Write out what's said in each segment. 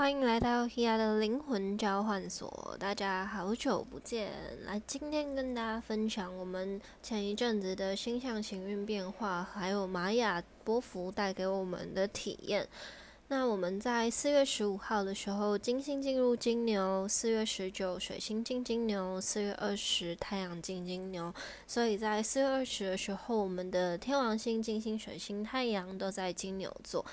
欢迎来到 Hia 的灵魂交换所，大家好久不见。来，今天跟大家分享我们前一阵子的星象行运变化，还有玛雅波幅带给我们的体验。那我们在四月十五号的时候，金星进入金牛；四月十九，水星进金牛；四月二十，太阳进金牛。所以在四月二十的时候，我们的天王星、金星、水星、太阳都在金牛座。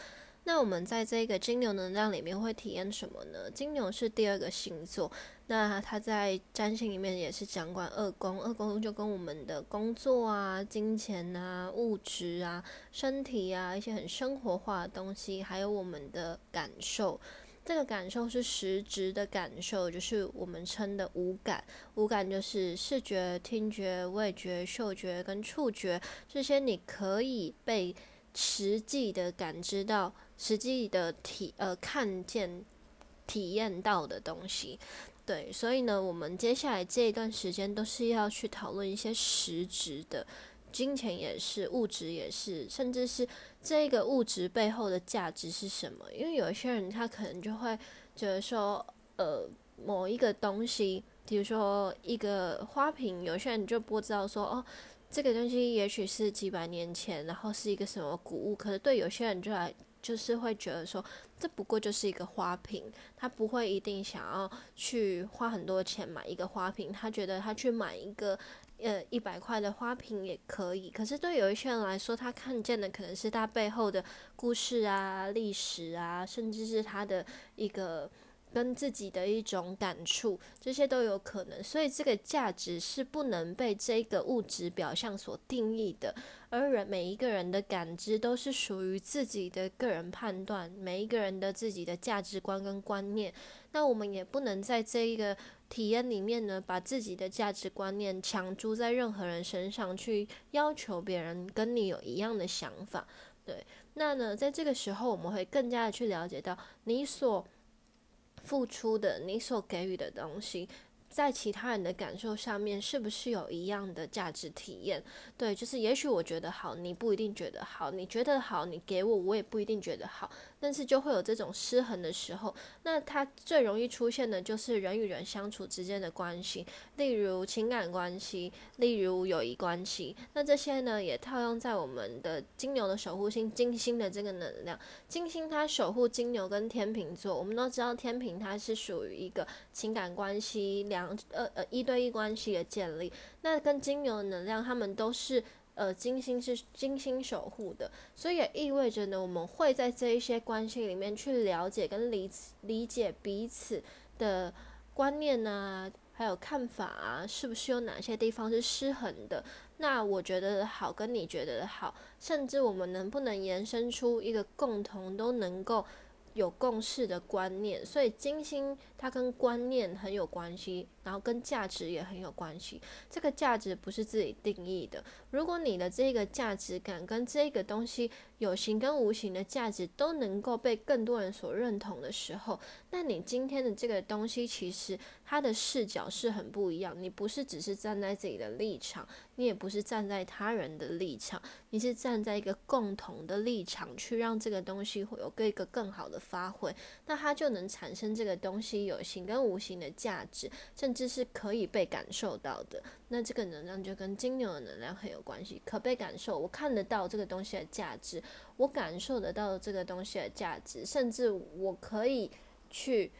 那我们在这个金牛能量里面会体验什么呢？金牛是第二个星座，那它在占星里面也是掌管二宫，二宫就跟我们的工作啊、金钱啊、物质啊、身体啊一些很生活化的东西，还有我们的感受，这个感受是实质的感受，就是我们称的五感，五感就是视觉、听觉、味觉、嗅觉跟触觉，这些你可以被实际的感知到。实际的体呃看见、体验到的东西，对，所以呢，我们接下来这一段时间都是要去讨论一些实质的，金钱也是，物质也是，甚至是这个物质背后的价值是什么？因为有一些人他可能就会觉得说，呃，某一个东西，比如说一个花瓶，有些人就不知道说，哦，这个东西也许是几百年前，然后是一个什么古物，可是对有些人就来。就是会觉得说，这不过就是一个花瓶，他不会一定想要去花很多钱买一个花瓶，他觉得他去买一个呃一百块的花瓶也可以。可是对有一些人来说，他看见的可能是他背后的故事啊、历史啊，甚至是他的一个。跟自己的一种感触，这些都有可能，所以这个价值是不能被这个物质表象所定义的，而人每一个人的感知都是属于自己的个人判断，每一个人的自己的价值观跟观念，那我们也不能在这一个体验里面呢，把自己的价值观念强注在任何人身上，去要求别人跟你有一样的想法，对，那呢，在这个时候，我们会更加的去了解到你所。付出的，你所给予的东西。在其他人的感受上面，是不是有一样的价值体验？对，就是也许我觉得好，你不一定觉得好；你觉得好，你给我，我也不一定觉得好。但是就会有这种失衡的时候。那它最容易出现的就是人与人相处之间的关系，例如情感关系，例如友谊关系。那这些呢，也套用在我们的金牛的守护星金星的这个能量。金星它守护金牛跟天秤座，我们都知道天平它是属于一个情感关系两。呃呃，一对一关系的建立，那跟金牛的能量，他们都是呃金星是金星守护的，所以也意味着呢，我们会在这一些关系里面去了解跟理理解彼此的观念啊，还有看法啊，是不是有哪些地方是失衡的？那我觉得好，跟你觉得好，甚至我们能不能延伸出一个共同都能够。有共识的观念，所以金星它跟观念很有关系，然后跟价值也很有关系。这个价值不是自己定义的。如果你的这个价值感跟这个东西有形跟无形的价值都能够被更多人所认同的时候，那你今天的这个东西其实它的视角是很不一样。你不是只是站在自己的立场，你也不是站在他人的立场，你是站在一个共同的立场去让这个东西会有一个更好的。发挥，那它就能产生这个东西有形跟无形的价值，甚至是可以被感受到的。那这个能量就跟金牛的能量很有关系，可被感受。我看得到这个东西的价值，我感受得到这个东西的价值，甚至我可以去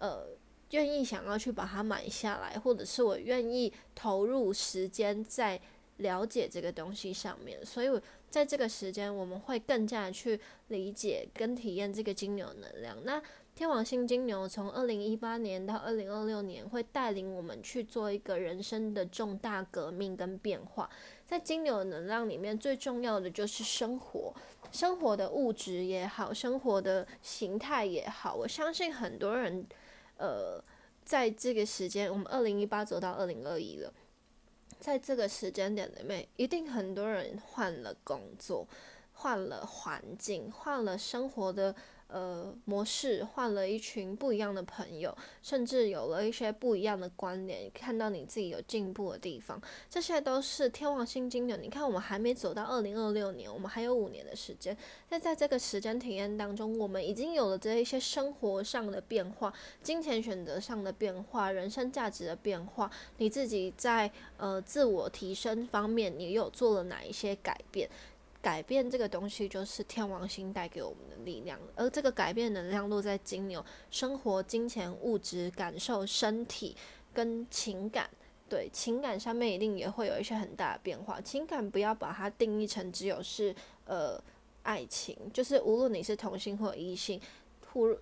呃愿意想要去把它买下来，或者是我愿意投入时间在。了解这个东西上面，所以在这个时间，我们会更加去理解跟体验这个金牛能量。那天王星金牛从二零一八年到二零二六年，会带领我们去做一个人生的重大革命跟变化。在金牛能量里面，最重要的就是生活，生活的物质也好，生活的形态也好。我相信很多人，呃，在这个时间，我们二零一八走到二零二一了。在这个时间点里面，一定很多人换了工作，换了环境，换了生活的呃模式，换了一群不一样的朋友，甚至有了一些不一样的关联，看到你自己有进步的地方，这些都是天王星金牛。你看，我们还没走到二零二六年，我们还有五年的时间。那在这个时间体验当中，我们已经有了这一些生活上的变化、金钱选择上的变化、人生价值的变化，你自己在呃自我提升方面，你有做了哪一些改变？改变这个东西就是天王星带给我们的力量，而这个改变能量落在金牛，生活、金钱、物质、感受、身体跟情感，对情感上面一定也会有一些很大的变化。情感不要把它定义成只有是呃爱情，就是无论你是同性或异性，突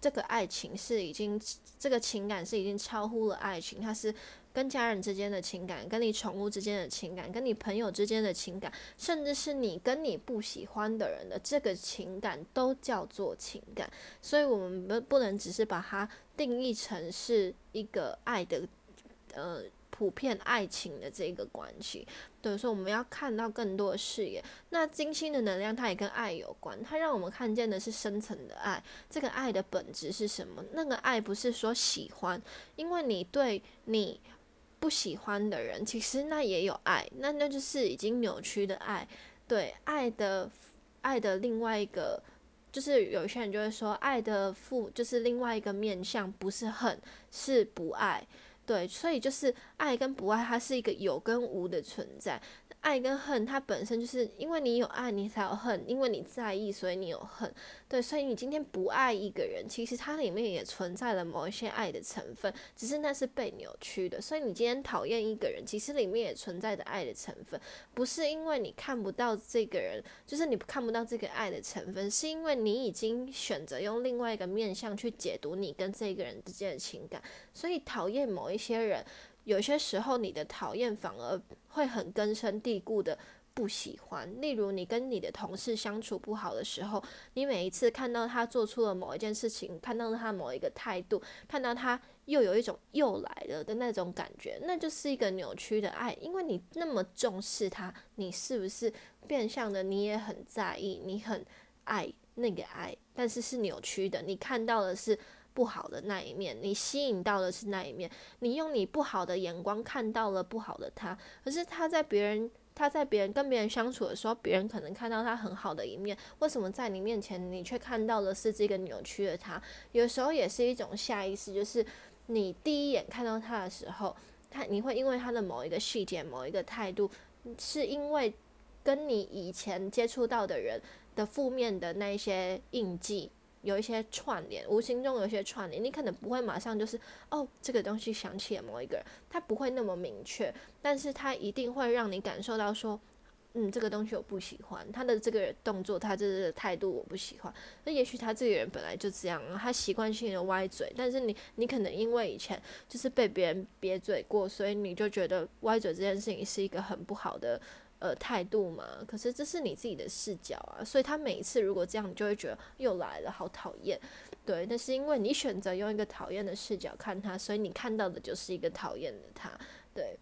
这个爱情是已经这个情感是已经超乎了爱情，它是。跟家人之间的情感，跟你宠物之间的情感，跟你朋友之间的情感，甚至是你跟你不喜欢的人的这个情感，都叫做情感。所以，我们不不能只是把它定义成是一个爱的，呃，普遍爱情的这个关系。对，所以我们要看到更多的视野。那金星的能量，它也跟爱有关，它让我们看见的是深层的爱。这个爱的本质是什么？那个爱不是说喜欢，因为你对你。不喜欢的人，其实那也有爱，那那就是已经扭曲的爱。对爱的爱的另外一个，就是有些人就会说，爱的负就是另外一个面相，不是恨，是不爱。对，所以就是爱跟不爱，它是一个有跟无的存在。爱跟恨，它本身就是因为你有爱，你才有恨；因为你在意，所以你有恨。对，所以你今天不爱一个人，其实它里面也存在了某一些爱的成分，只是那是被扭曲的。所以你今天讨厌一个人，其实里面也存在着爱的成分，不是因为你看不到这个人，就是你看不到这个爱的成分，是因为你已经选择用另外一个面向去解读你跟这个人之间的情感，所以讨厌某一些人。有些时候，你的讨厌反而会很根深蒂固的不喜欢。例如，你跟你的同事相处不好的时候，你每一次看到他做出了某一件事情，看到他某一个态度，看到他又有一种又来了的那种感觉，那就是一个扭曲的爱。因为你那么重视他，你是不是变相的你也很在意，你很爱那个爱，但是是扭曲的。你看到的是。不好的那一面，你吸引到的是那一面，你用你不好的眼光看到了不好的他，可是他在别人他在别人跟别人相处的时候，别人可能看到他很好的一面，为什么在你面前你却看到的是这个扭曲的他？有时候也是一种下意识，就是你第一眼看到他的时候，他你会因为他的某一个细节、某一个态度，是因为跟你以前接触到的人的负面的那些印记。有一些串联，无形中有一些串联，你可能不会马上就是哦，这个东西想起了某一个人，他不会那么明确，但是他一定会让你感受到说，嗯，这个东西我不喜欢，他的这个动作，他这个态度我不喜欢。那也许他这个人本来就这样，他习惯性的歪嘴，但是你你可能因为以前就是被别人瘪嘴过，所以你就觉得歪嘴这件事情是一个很不好的。呃，态度嘛，可是这是你自己的视角啊，所以他每一次如果这样，你就会觉得又来了，好讨厌。对，那是因为你选择用一个讨厌的视角看他，所以你看到的就是一个讨厌的他。对，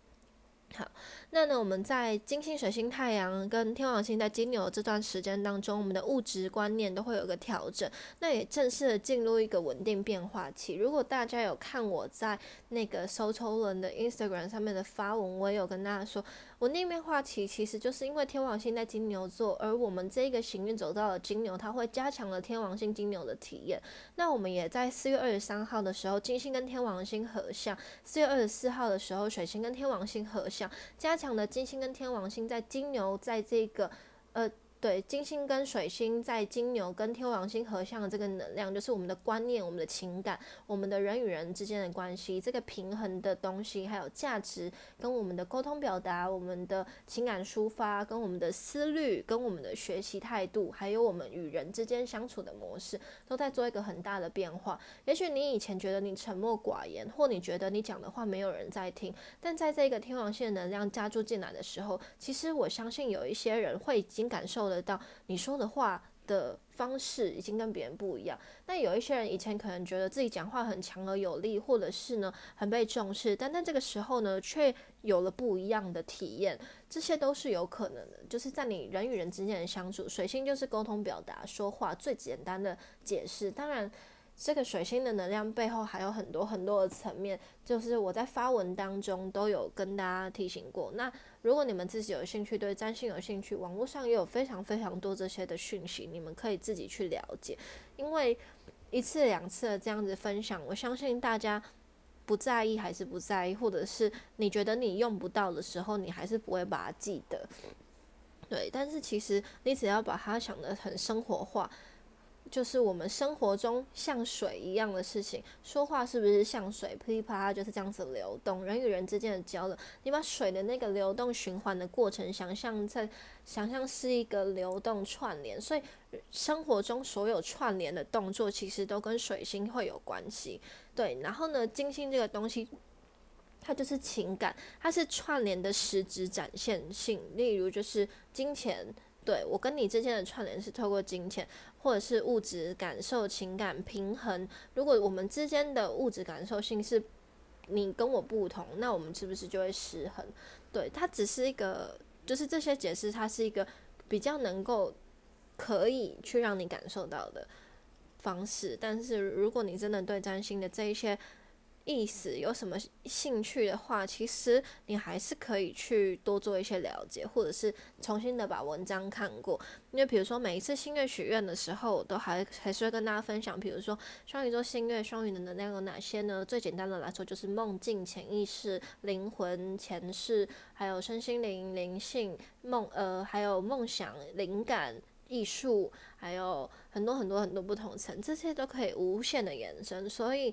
好。那呢，我们在金星、水星、太阳跟天王星在金牛这段时间当中，我们的物质观念都会有个调整，那也正式的进入一个稳定变化期。如果大家有看我在那个收抽人的 Instagram 上面的发文，我也有跟大家说，稳定变化期其实就是因为天王星在金牛座，而我们这个行运走到了金牛，它会加强了天王星金牛的体验。那我们也在四月二十三号的时候，金星跟天王星合相；四月二十四号的时候，水星跟天王星合相，加强。的金星跟天王星在金牛，在这个呃。对，金星跟水星在金牛跟天王星合相的这个能量，就是我们的观念、我们的情感、我们的人与人之间的关系，这个平衡的东西，还有价值，跟我们的沟通表达、我们的情感抒发、跟我们的思虑、跟我们的学习态度，还有我们与人之间相处的模式，都在做一个很大的变化。也许你以前觉得你沉默寡言，或你觉得你讲的话没有人在听，但在这个天王星的能量加注进来的时候，其实我相信有一些人会已经感受。得到你说的话的方式已经跟别人不一样。那有一些人以前可能觉得自己讲话很强而有力，或者是呢很被重视，但在这个时候呢却有了不一样的体验，这些都是有可能的。就是在你人与人之间的相处，水星就是沟通表达、说话最简单的解释。当然。这个水星的能量背后还有很多很多的层面，就是我在发文当中都有跟大家提醒过。那如果你们自己有兴趣，对占星有兴趣，网络上也有非常非常多这些的讯息，你们可以自己去了解。因为一次两次的这样子分享，我相信大家不在意还是不在意，或者是你觉得你用不到的时候，你还是不会把它记得。对，但是其实你只要把它想得很生活化。就是我们生活中像水一样的事情，说话是不是像水噼里啪啦就是这样子流动？人与人之间的交流，你把水的那个流动循环的过程想象在，想象是一个流动串联，所以生活中所有串联的动作其实都跟水星会有关系。对，然后呢，金星这个东西，它就是情感，它是串联的实质展现性，例如就是金钱。对我跟你之间的串联是透过金钱，或者是物质感受、情感平衡。如果我们之间的物质感受性是你跟我不同，那我们是不是就会失衡？对，它只是一个，就是这些解释，它是一个比较能够可以去让你感受到的方式。但是如果你真的对占星的这一些，意思有什么兴趣的话，其实你还是可以去多做一些了解，或者是重新的把文章看过。因为比如说每一次新月许愿的时候，我都还还是会跟大家分享，比如说双鱼座新月，双鱼的能量有哪些呢？最简单的来说，就是梦境、潜意识、灵魂、前世，还有身心灵、灵性、梦呃，还有梦想、灵感、艺术，还有很多很多很多不同层，这些都可以无限的延伸，所以。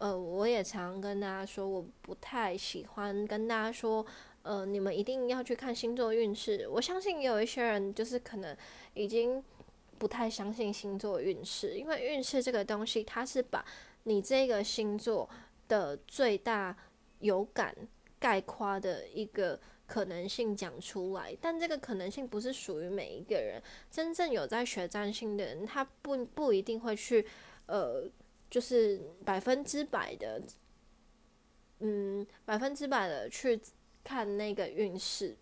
呃，我也常跟大家说，我不太喜欢跟大家说，呃，你们一定要去看星座运势。我相信也有一些人就是可能已经不太相信星座运势，因为运势这个东西，它是把你这个星座的最大有感概括的一个可能性讲出来，但这个可能性不是属于每一个人。真正有在学占星的人，他不不一定会去，呃。就是百分之百的，嗯，百分之百的去看那个运势，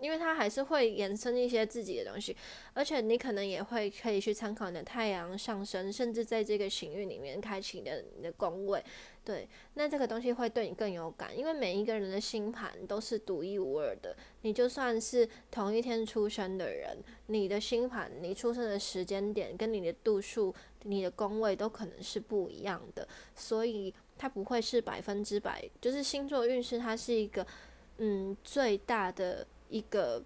因为它还是会延伸一些自己的东西，而且你可能也会可以去参考你的太阳上升，甚至在这个行运里面开启的你的宫位。对，那这个东西会对你更有感，因为每一个人的星盘都是独一无二的。你就算是同一天出生的人，你的星盘、你出生的时间点跟你的度数、你的宫位都可能是不一样的，所以它不会是百分之百。就是星座运势，它是一个嗯最大的一个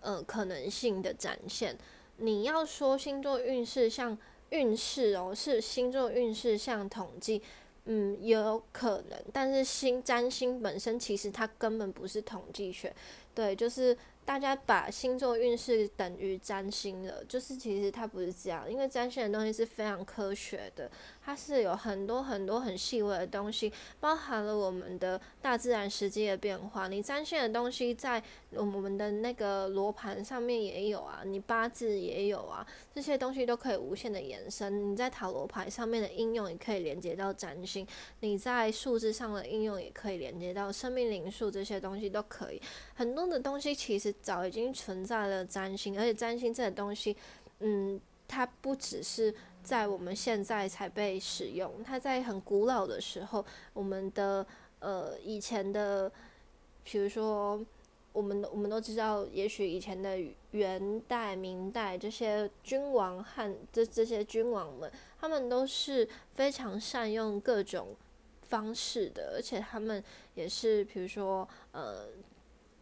呃可能性的展现。你要说星座运势像运势哦，是星座运势像统计。嗯，有可能，但是星占星本身其实它根本不是统计学，对，就是。大家把星座运势等于占星了，就是其实它不是这样，因为占星的东西是非常科学的，它是有很多很多很细微的东西，包含了我们的大自然实际的变化。你占星的东西在我们的那个罗盘上面也有啊，你八字也有啊，这些东西都可以无限的延伸。你在塔罗牌上面的应用也可以连接到占星，你在数字上的应用也可以连接到生命灵数，这些东西都可以。很多的东西其实。早已经存在了占星，而且占星这个东西，嗯，它不只是在我们现在才被使用，它在很古老的时候，我们的呃以前的，比如说，我们我们都知道，也许以前的元代、明代这些君王和这这些君王们，他们都是非常善用各种方式的，而且他们也是，比如说呃。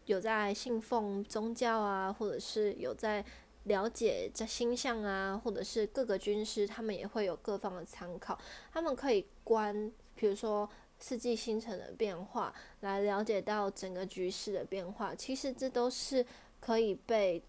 有在信奉宗教啊，或者是有在了解在星象啊，或者是各个军师，他们也会有各方的参考。他们可以观，比如说四季星辰的变化，来了解到整个局势的变化。其实这都是可以被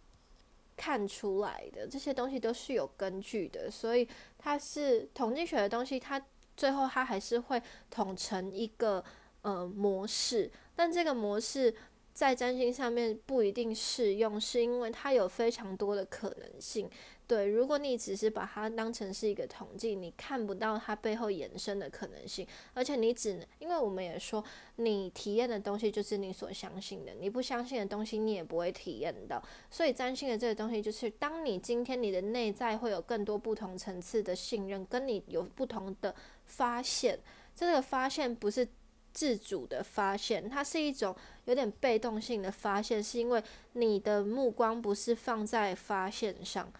看出来的，这些东西都是有根据的。所以它是统计学的东西，它最后它还是会统成一个呃模式，但这个模式。在占星上面不一定适用，是因为它有非常多的可能性。对，如果你只是把它当成是一个统计，你看不到它背后延伸的可能性，而且你只能，因为我们也说，你体验的东西就是你所相信的，你不相信的东西你也不会体验到。所以占星的这个东西，就是当你今天你的内在会有更多不同层次的信任，跟你有不同的发现，这个发现不是自主的发现，它是一种有点被动性的发现，是因为你的目光不是放在发现上。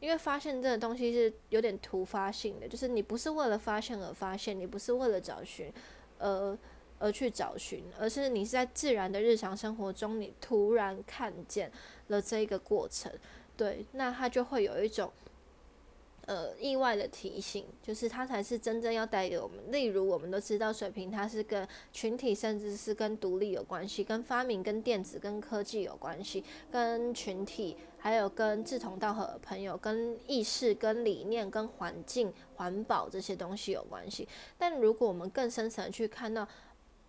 因为发现这个东西是有点突发性的，就是你不是为了发现而发现，你不是为了找寻，呃，而去找寻，而是你是在自然的日常生活中，你突然看见了这一个过程，对，那它就会有一种。呃，意外的提醒，就是它才是真正要带给我们。例如，我们都知道水平，它是跟群体，甚至是跟独立有关系，跟发明、跟电子、跟科技有关系，跟群体，还有跟志同道合的朋友，跟意识、跟理念、跟环境、环保这些东西有关系。但如果我们更深层去看到，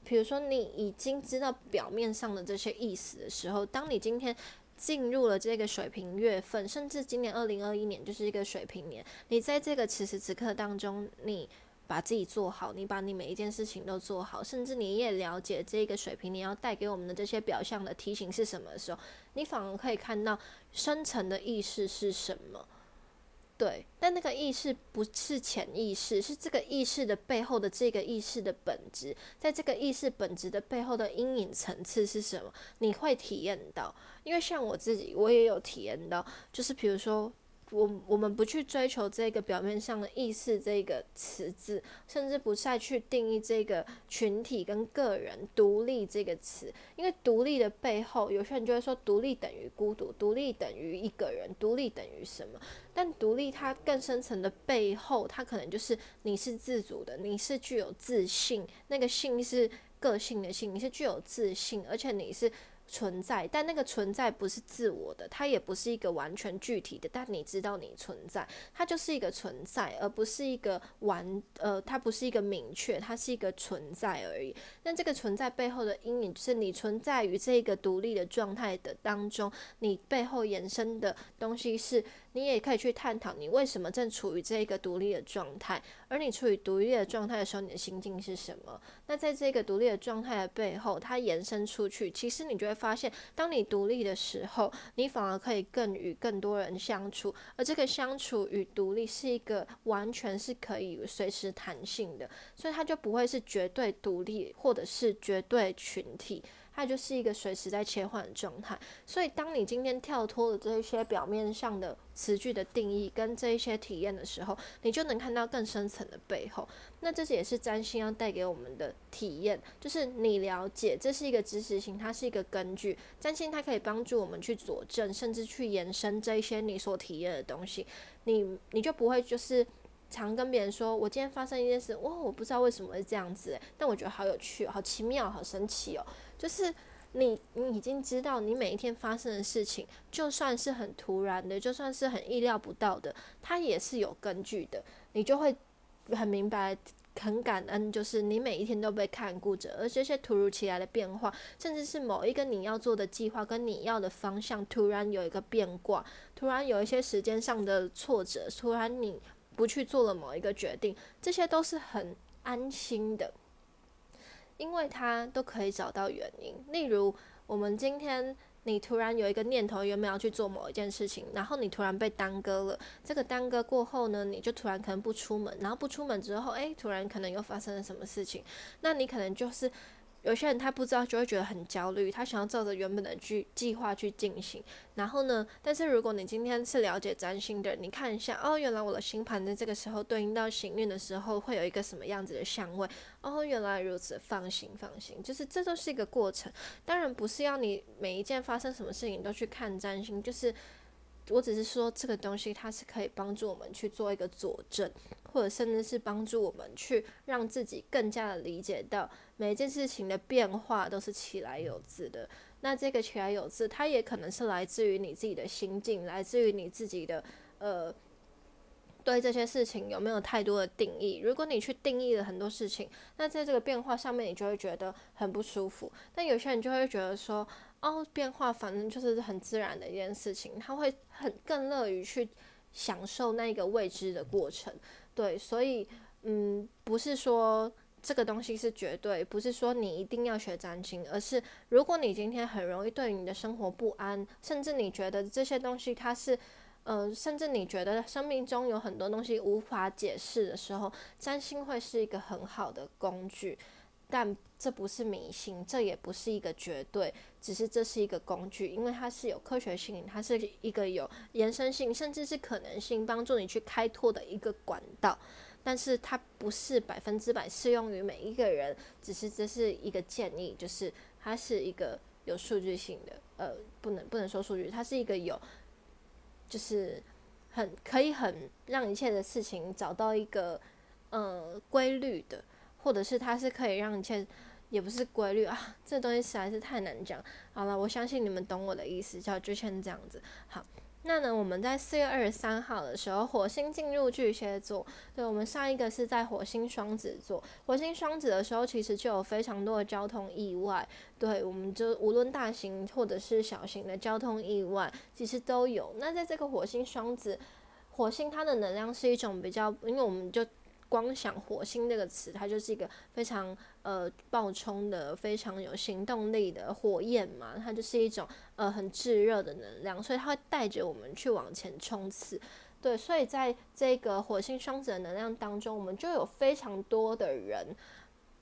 比如说你已经知道表面上的这些意思的时候，当你今天。进入了这个水平月份，甚至今年二零二一年就是一个水平年。你在这个此时此刻当中，你把自己做好，你把你每一件事情都做好，甚至你也了解这个水平你要带给我们的这些表象的提醒是什么的时候，你反而可以看到深层的意识是什么。对，但那个意识不是潜意识，是这个意识的背后的这个意识的本质，在这个意识本质的背后的阴影层次是什么？你会体验到，因为像我自己，我也有体验到，就是比如说。我我们不去追求这个表面上的意识这个词字，甚至不再去定义这个群体跟个人独立这个词，因为独立的背后，有些人就会说独立等于孤独，独立等于一个人，独立等于什么？但独立它更深层的背后，它可能就是你是自主的，你是具有自信，那个信是个性的性，你是具有自信，而且你是。存在，但那个存在不是自我的，它也不是一个完全具体的。但你知道你存在，它就是一个存在，而不是一个完呃，它不是一个明确，它是一个存在而已。那这个存在背后的阴影，是你存在于这个独立的状态的当中，你背后延伸的东西是。你也可以去探讨你为什么正处于这一个独立的状态，而你处于独立的状态的时候，你的心境是什么？那在这个独立的状态的背后，它延伸出去，其实你就会发现，当你独立的时候，你反而可以更与更多人相处，而这个相处与独立是一个完全是可以随时弹性的，所以它就不会是绝对独立或者是绝对群体。它就是一个随时在切换的状态，所以当你今天跳脱了这一些表面上的词句的定义跟这一些体验的时候，你就能看到更深层的背后。那这也是占星要带给我们的体验，就是你了解这是一个知识性，它是一个根据。占星它可以帮助我们去佐证，甚至去延伸这一些你所体验的东西，你你就不会就是常跟别人说，我今天发生一件事，哇，我不知道为什么会这样子，但我觉得好有趣，好奇妙，好神奇哦。就是你，你已经知道你每一天发生的事情，就算是很突然的，就算是很意料不到的，它也是有根据的。你就会很明白、很感恩，就是你每一天都被看顾着，而这些突如其来的变化，甚至是某一个你要做的计划跟你要的方向突然有一个变卦，突然有一些时间上的挫折，突然你不去做了某一个决定，这些都是很安心的。因为他都可以找到原因，例如我们今天你突然有一个念头，原本要去做某一件事情，然后你突然被耽搁了。这个耽搁过后呢，你就突然可能不出门，然后不出门之后，诶，突然可能又发生了什么事情，那你可能就是。有些人他不知道就会觉得很焦虑，他想要照着原本的计计划去进行。然后呢，但是如果你今天是了解占星的，你看一下哦，原来我的星盘在这个时候对应到行运的时候会有一个什么样子的相位。哦，原来如此，放心放心，就是这都是一个过程。当然不是要你每一件发生什么事情都去看占星，就是我只是说这个东西它是可以帮助我们去做一个佐证。或者甚至是帮助我们去让自己更加的理解到每一件事情的变化都是起来有字的。那这个起来有字，它也可能是来自于你自己的心境，来自于你自己的呃对这些事情有没有太多的定义。如果你去定义了很多事情，那在这个变化上面，你就会觉得很不舒服。但有些人就会觉得说，哦，变化反正就是很自然的一件事情，他会很更乐于去。享受那个未知的过程。对，所以嗯，不是说这个东西是绝对，不是说你一定要学占星，而是如果你今天很容易对你的生活不安，甚至你觉得这些东西它是。呃，甚至你觉得生命中有很多东西无法解释的时候，占星会是一个很好的工具，但这不是迷信，这也不是一个绝对，只是这是一个工具，因为它是有科学性，它是一个有延伸性，甚至是可能性，帮助你去开拓的一个管道。但是它不是百分之百适用于每一个人，只是这是一个建议，就是它是一个有数据性的，呃，不能不能说数据，它是一个有。就是很可以很让一切的事情找到一个呃规律的，或者是它是可以让一切也不是规律啊，这东西实在是太难讲。好了，我相信你们懂我的意思，叫就像这样子。好。那呢，我们在四月二十三号的时候，火星进入巨蟹座。对，我们上一个是在火星双子座。火星双子的时候，其实就有非常多的交通意外。对，我们就无论大型或者是小型的交通意外，其实都有。那在这个火星双子，火星它的能量是一种比较，因为我们就。光想火星这个词，它就是一个非常呃爆冲的、非常有行动力的火焰嘛，它就是一种呃很炙热的能量，所以它会带着我们去往前冲刺。对，所以在这个火星双子的能量当中，我们就有非常多的人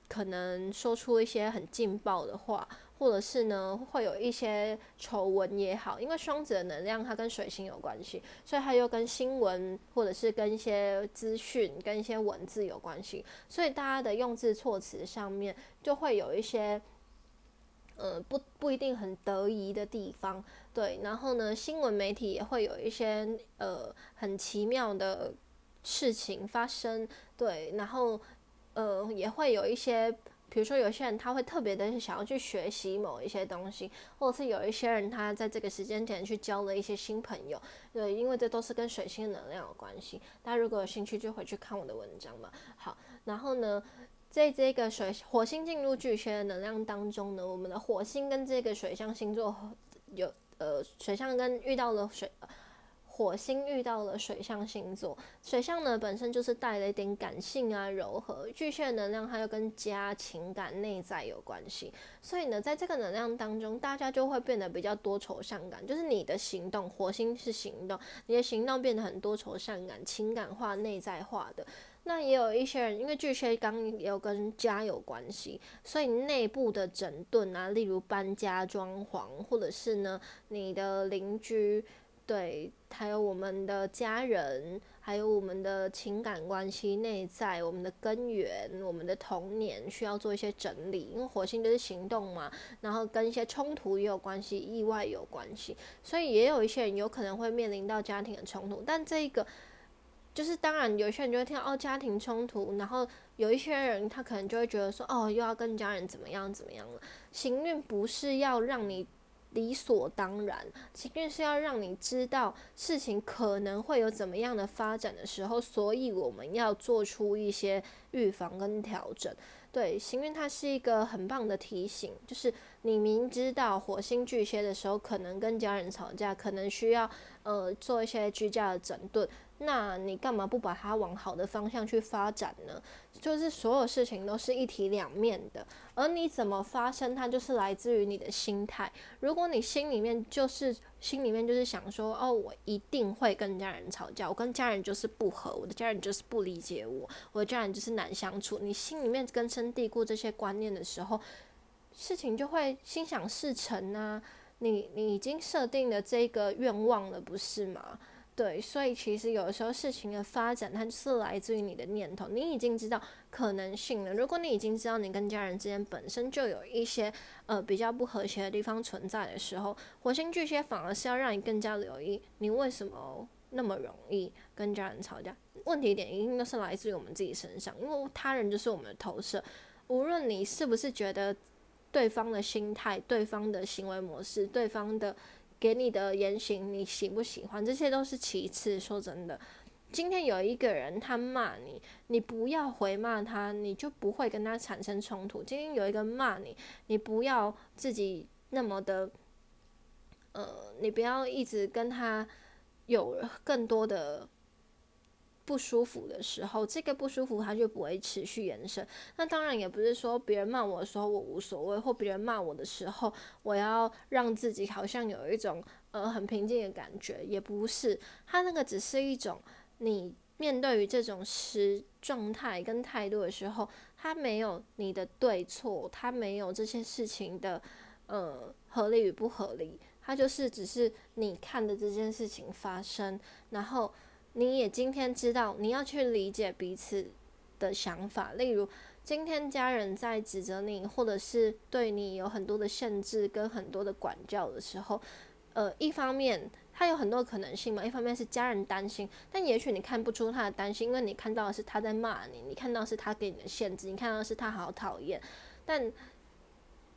可能说出一些很劲爆的话。或者是呢，会有一些丑闻也好，因为双子的能量它跟水星有关系，所以它又跟新闻或者是跟一些资讯、跟一些文字有关系，所以大家的用字措辞上面就会有一些，呃，不不一定很得宜的地方，对。然后呢，新闻媒体也会有一些呃很奇妙的事情发生，对。然后呃也会有一些。比如说，有些人他会特别的想要去学习某一些东西，或者是有一些人他在这个时间点去交了一些新朋友，对，因为这都是跟水星能量有关系。大家如果有兴趣，就回去看我的文章嘛。好，然后呢，在这个水火星进入巨蟹的能量当中呢，我们的火星跟这个水象星座有呃，水象跟遇到了水。火星遇到了水象星座，水象呢本身就是带了一点感性啊、柔和，巨蟹能量它又跟家、情感、内在有关系，所以呢，在这个能量当中，大家就会变得比较多愁善感，就是你的行动，火星是行动，你的行动变得很多愁善感、情感化、内在化的。那也有一些人，因为巨蟹刚也有跟家有关系，所以内部的整顿啊，例如搬家、装潢，或者是呢，你的邻居。对，还有我们的家人，还有我们的情感关系内在，我们的根源，我们的童年需要做一些整理，因为火星就是行动嘛，然后跟一些冲突也有关系，意外有关系，所以也有一些人有可能会面临到家庭的冲突，但这个就是当然，有些人就会听到哦家庭冲突，然后有一些人他可能就会觉得说哦又要跟家人怎么样怎么样了，行运不是要让你。理所当然，其实是要让你知道事情可能会有怎么样的发展的时候，所以我们要做出一些预防跟调整。对，行运它是一个很棒的提醒，就是你明知道火星巨蟹的时候，可能跟家人吵架，可能需要呃做一些居家的整顿。那你干嘛不把它往好的方向去发展呢？就是所有事情都是一体两面的，而你怎么发生，它就是来自于你的心态。如果你心里面就是心里面就是想说，哦，我一定会跟家人吵架，我跟家人就是不和，我的家人就是不理解我，我的家人就是难相处。你心里面根深蒂固这些观念的时候，事情就会心想事成啊。你你已经设定了这个愿望了，不是吗？对，所以其实有时候事情的发展，它就是来自于你的念头。你已经知道可能性了。如果你已经知道你跟家人之间本身就有一些呃比较不和谐的地方存在的时候，火星巨蟹反而是要让你更加留意，你为什么那么容易跟家人吵架？问题点一定都是来自于我们自己身上，因为他人就是我们的投射。无论你是不是觉得对方的心态、对方的行为模式、对方的。给你的言行，你喜不喜欢？这些都是其次。说真的，今天有一个人他骂你，你不要回骂他，你就不会跟他产生冲突。今天有一个骂你，你不要自己那么的，呃，你不要一直跟他有更多的。不舒服的时候，这个不舒服它就不会持续延伸。那当然也不是说别人骂我的时候我无所谓，或别人骂我的时候我要让自己好像有一种呃很平静的感觉，也不是。它那个只是一种你面对于这种时状态跟态度的时候，它没有你的对错，它没有这些事情的呃合理与不合理，它就是只是你看的这件事情发生，然后。你也今天知道你要去理解彼此的想法，例如今天家人在指责你，或者是对你有很多的限制跟很多的管教的时候，呃，一方面他有很多可能性嘛，一方面是家人担心，但也许你看不出他的担心，因为你看到的是他在骂你，你看到是他给你的限制，你看到是他好讨厌，但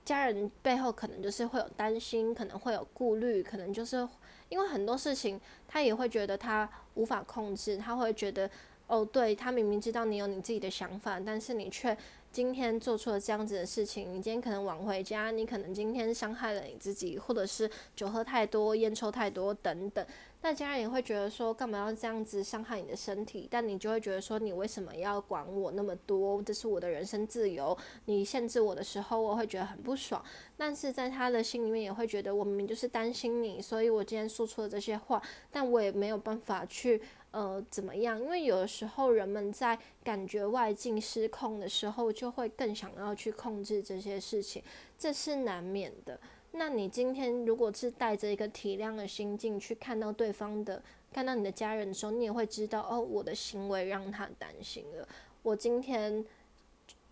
家人背后可能就是会有担心，可能会有顾虑，可能就是。因为很多事情，他也会觉得他无法控制，他会觉得，哦，对他明明知道你有你自己的想法，但是你却今天做出了这样子的事情。你今天可能晚回家，你可能今天伤害了你自己，或者是酒喝太多、烟抽太多等等。那家人也会觉得说，干嘛要这样子伤害你的身体？但你就会觉得说，你为什么要管我那么多？这是我的人身自由，你限制我的时候，我会觉得很不爽。但是在他的心里面也会觉得，我明明就是担心你，所以我今天说出了这些话，但我也没有办法去呃怎么样，因为有的时候人们在感觉外境失控的时候，就会更想要去控制这些事情，这是难免的。那你今天如果是带着一个体谅的心境去看到对方的，看到你的家人的时候，你也会知道哦，我的行为让他担心了。我今天，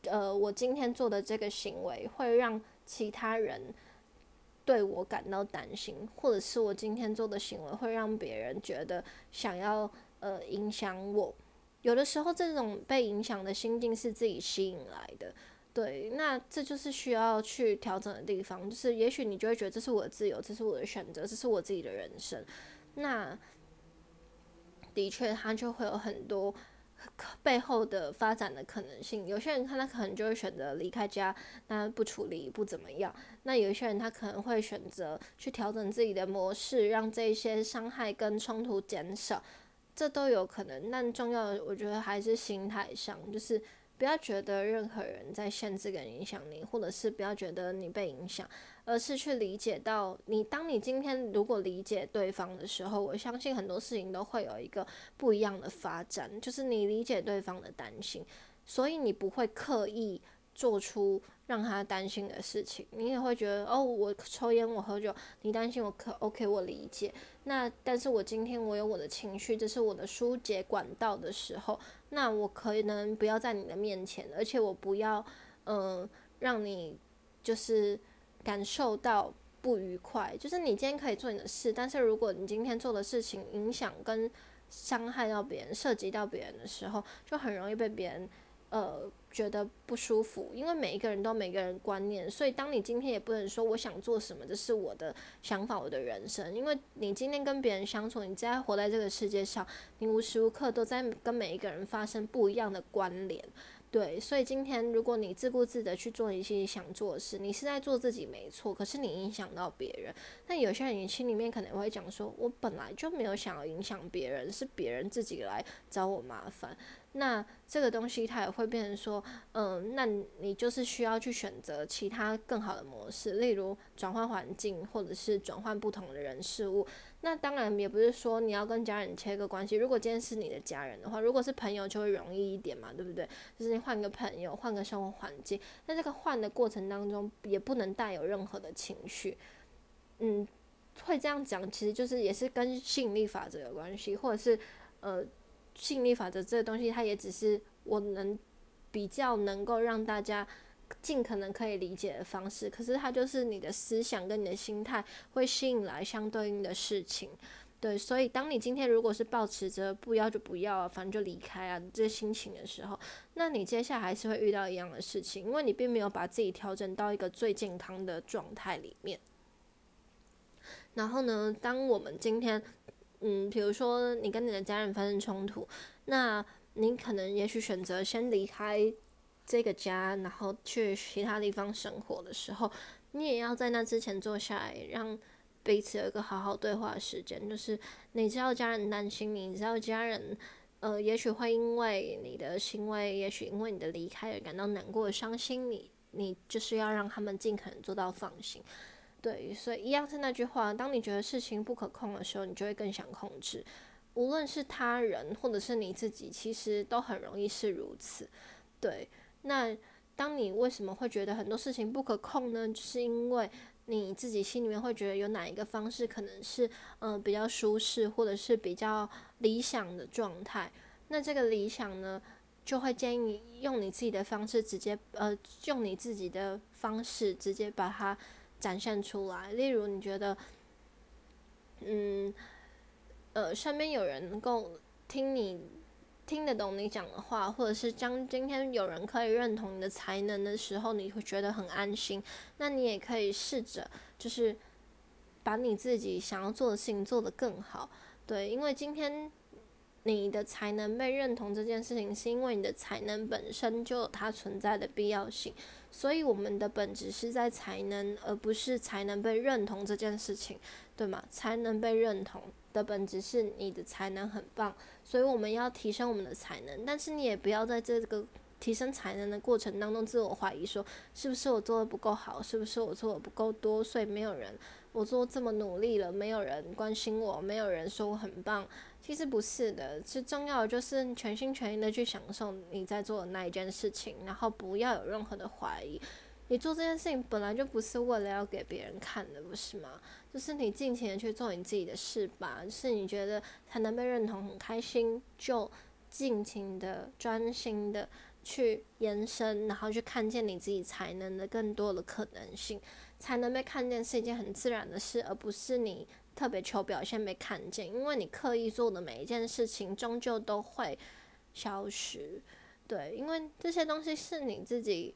呃，我今天做的这个行为会让其他人对我感到担心，或者是我今天做的行为会让别人觉得想要呃影响我。有的时候，这种被影响的心境是自己吸引来的。对，那这就是需要去调整的地方。就是也许你就会觉得这是我的自由，这是我的选择，这是我自己的人生。那的确，他就会有很多背后的发展的可能性。有些人他他可能就会选择离开家，那不处理不怎么样。那有些人他可能会选择去调整自己的模式，让这些伤害跟冲突减少，这都有可能。但重要的，我觉得还是心态上，就是。不要觉得任何人在限制跟影响你，或者是不要觉得你被影响，而是去理解到你。当你今天如果理解对方的时候，我相信很多事情都会有一个不一样的发展。就是你理解对方的担心，所以你不会刻意做出。让他担心的事情，你也会觉得哦，我抽烟，我喝酒，你担心我可 OK，我理解。那但是我今天我有我的情绪，这是我的疏解管道的时候，那我可能不要在你的面前，而且我不要嗯让你就是感受到不愉快。就是你今天可以做你的事，但是如果你今天做的事情影响跟伤害到别人，涉及到别人的时候，就很容易被别人。呃，觉得不舒服，因为每一个人都每个人观念，所以当你今天也不能说我想做什么，这是我的想法，我的人生，因为你今天跟别人相处，你在活在这个世界上，你无时无刻都在跟每一个人发生不一样的关联。对，所以今天如果你自顾自的去做一些想做的事，你是在做自己没错，可是你影响到别人。那有些人你心里面可能会讲说，我本来就没有想要影响别人，是别人自己来找我麻烦。那这个东西它也会变成说，嗯，那你就是需要去选择其他更好的模式，例如转换环境，或者是转换不同的人事物。那当然也不是说你要跟家人切个关系。如果今天是你的家人的话，如果是朋友就会容易一点嘛，对不对？就是你换个朋友，换个生活环境。那这个换的过程当中，也不能带有任何的情绪。嗯，会这样讲，其实就是也是跟吸引力法则有关系，或者是呃，吸引力法则这个东西，它也只是我能比较能够让大家。尽可能可以理解的方式，可是它就是你的思想跟你的心态会吸引来相对应的事情，对，所以当你今天如果是保持着不要就不要啊，反正就离开啊这心情的时候，那你接下来还是会遇到一样的事情，因为你并没有把自己调整到一个最健康的状态里面。然后呢，当我们今天，嗯，比如说你跟你的家人发生冲突，那你可能也许选择先离开。这个家，然后去其他地方生活的时候，你也要在那之前坐下来，让彼此有一个好好对话的时间，就是你知道家人担心你，你知道家人呃，也许会因为你的行为，也许因为你的离开而感到难过、伤心，你你就是要让他们尽可能做到放心。对，所以一样是那句话，当你觉得事情不可控的时候，你就会更想控制。无论是他人或者是你自己，其实都很容易是如此。对，那当你为什么会觉得很多事情不可控呢？就是因为你自己心里面会觉得有哪一个方式可能是嗯比较舒适，或者是比较理想的状态。那这个理想呢，就会建议用你自己的方式直接呃用你自己的方式直接把它。展现出来，例如你觉得，嗯，呃，身边有人能够听你听得懂你讲的话，或者是将今天有人可以认同你的才能的时候，你会觉得很安心。那你也可以试着，就是把你自己想要做的事情做得更好。对，因为今天你的才能被认同这件事情，是因为你的才能本身就有它存在的必要性。所以我们的本质是在才能，而不是才能被认同这件事情，对吗？才能被认同的本质是你的才能很棒，所以我们要提升我们的才能。但是你也不要在这个提升才能的过程当中自我怀疑，说是不是我做的不够好，是不是我做的不够多，所以没有人我做这么努力了，没有人关心我，没有人说我很棒。其实不是的，是重要的就是全心全意的去享受你在做的那一件事情，然后不要有任何的怀疑。你做这件事情本来就不是为了要给别人看的，不是吗？就是你尽情的去做你自己的事吧。是你觉得才能被认同，很开心，就尽情的、专心的去延伸，然后去看见你自己才能的更多的可能性。才能被看见是一件很自然的事，而不是你。特别求表现被看见，因为你刻意做的每一件事情，终究都会消失。对，因为这些东西是你自己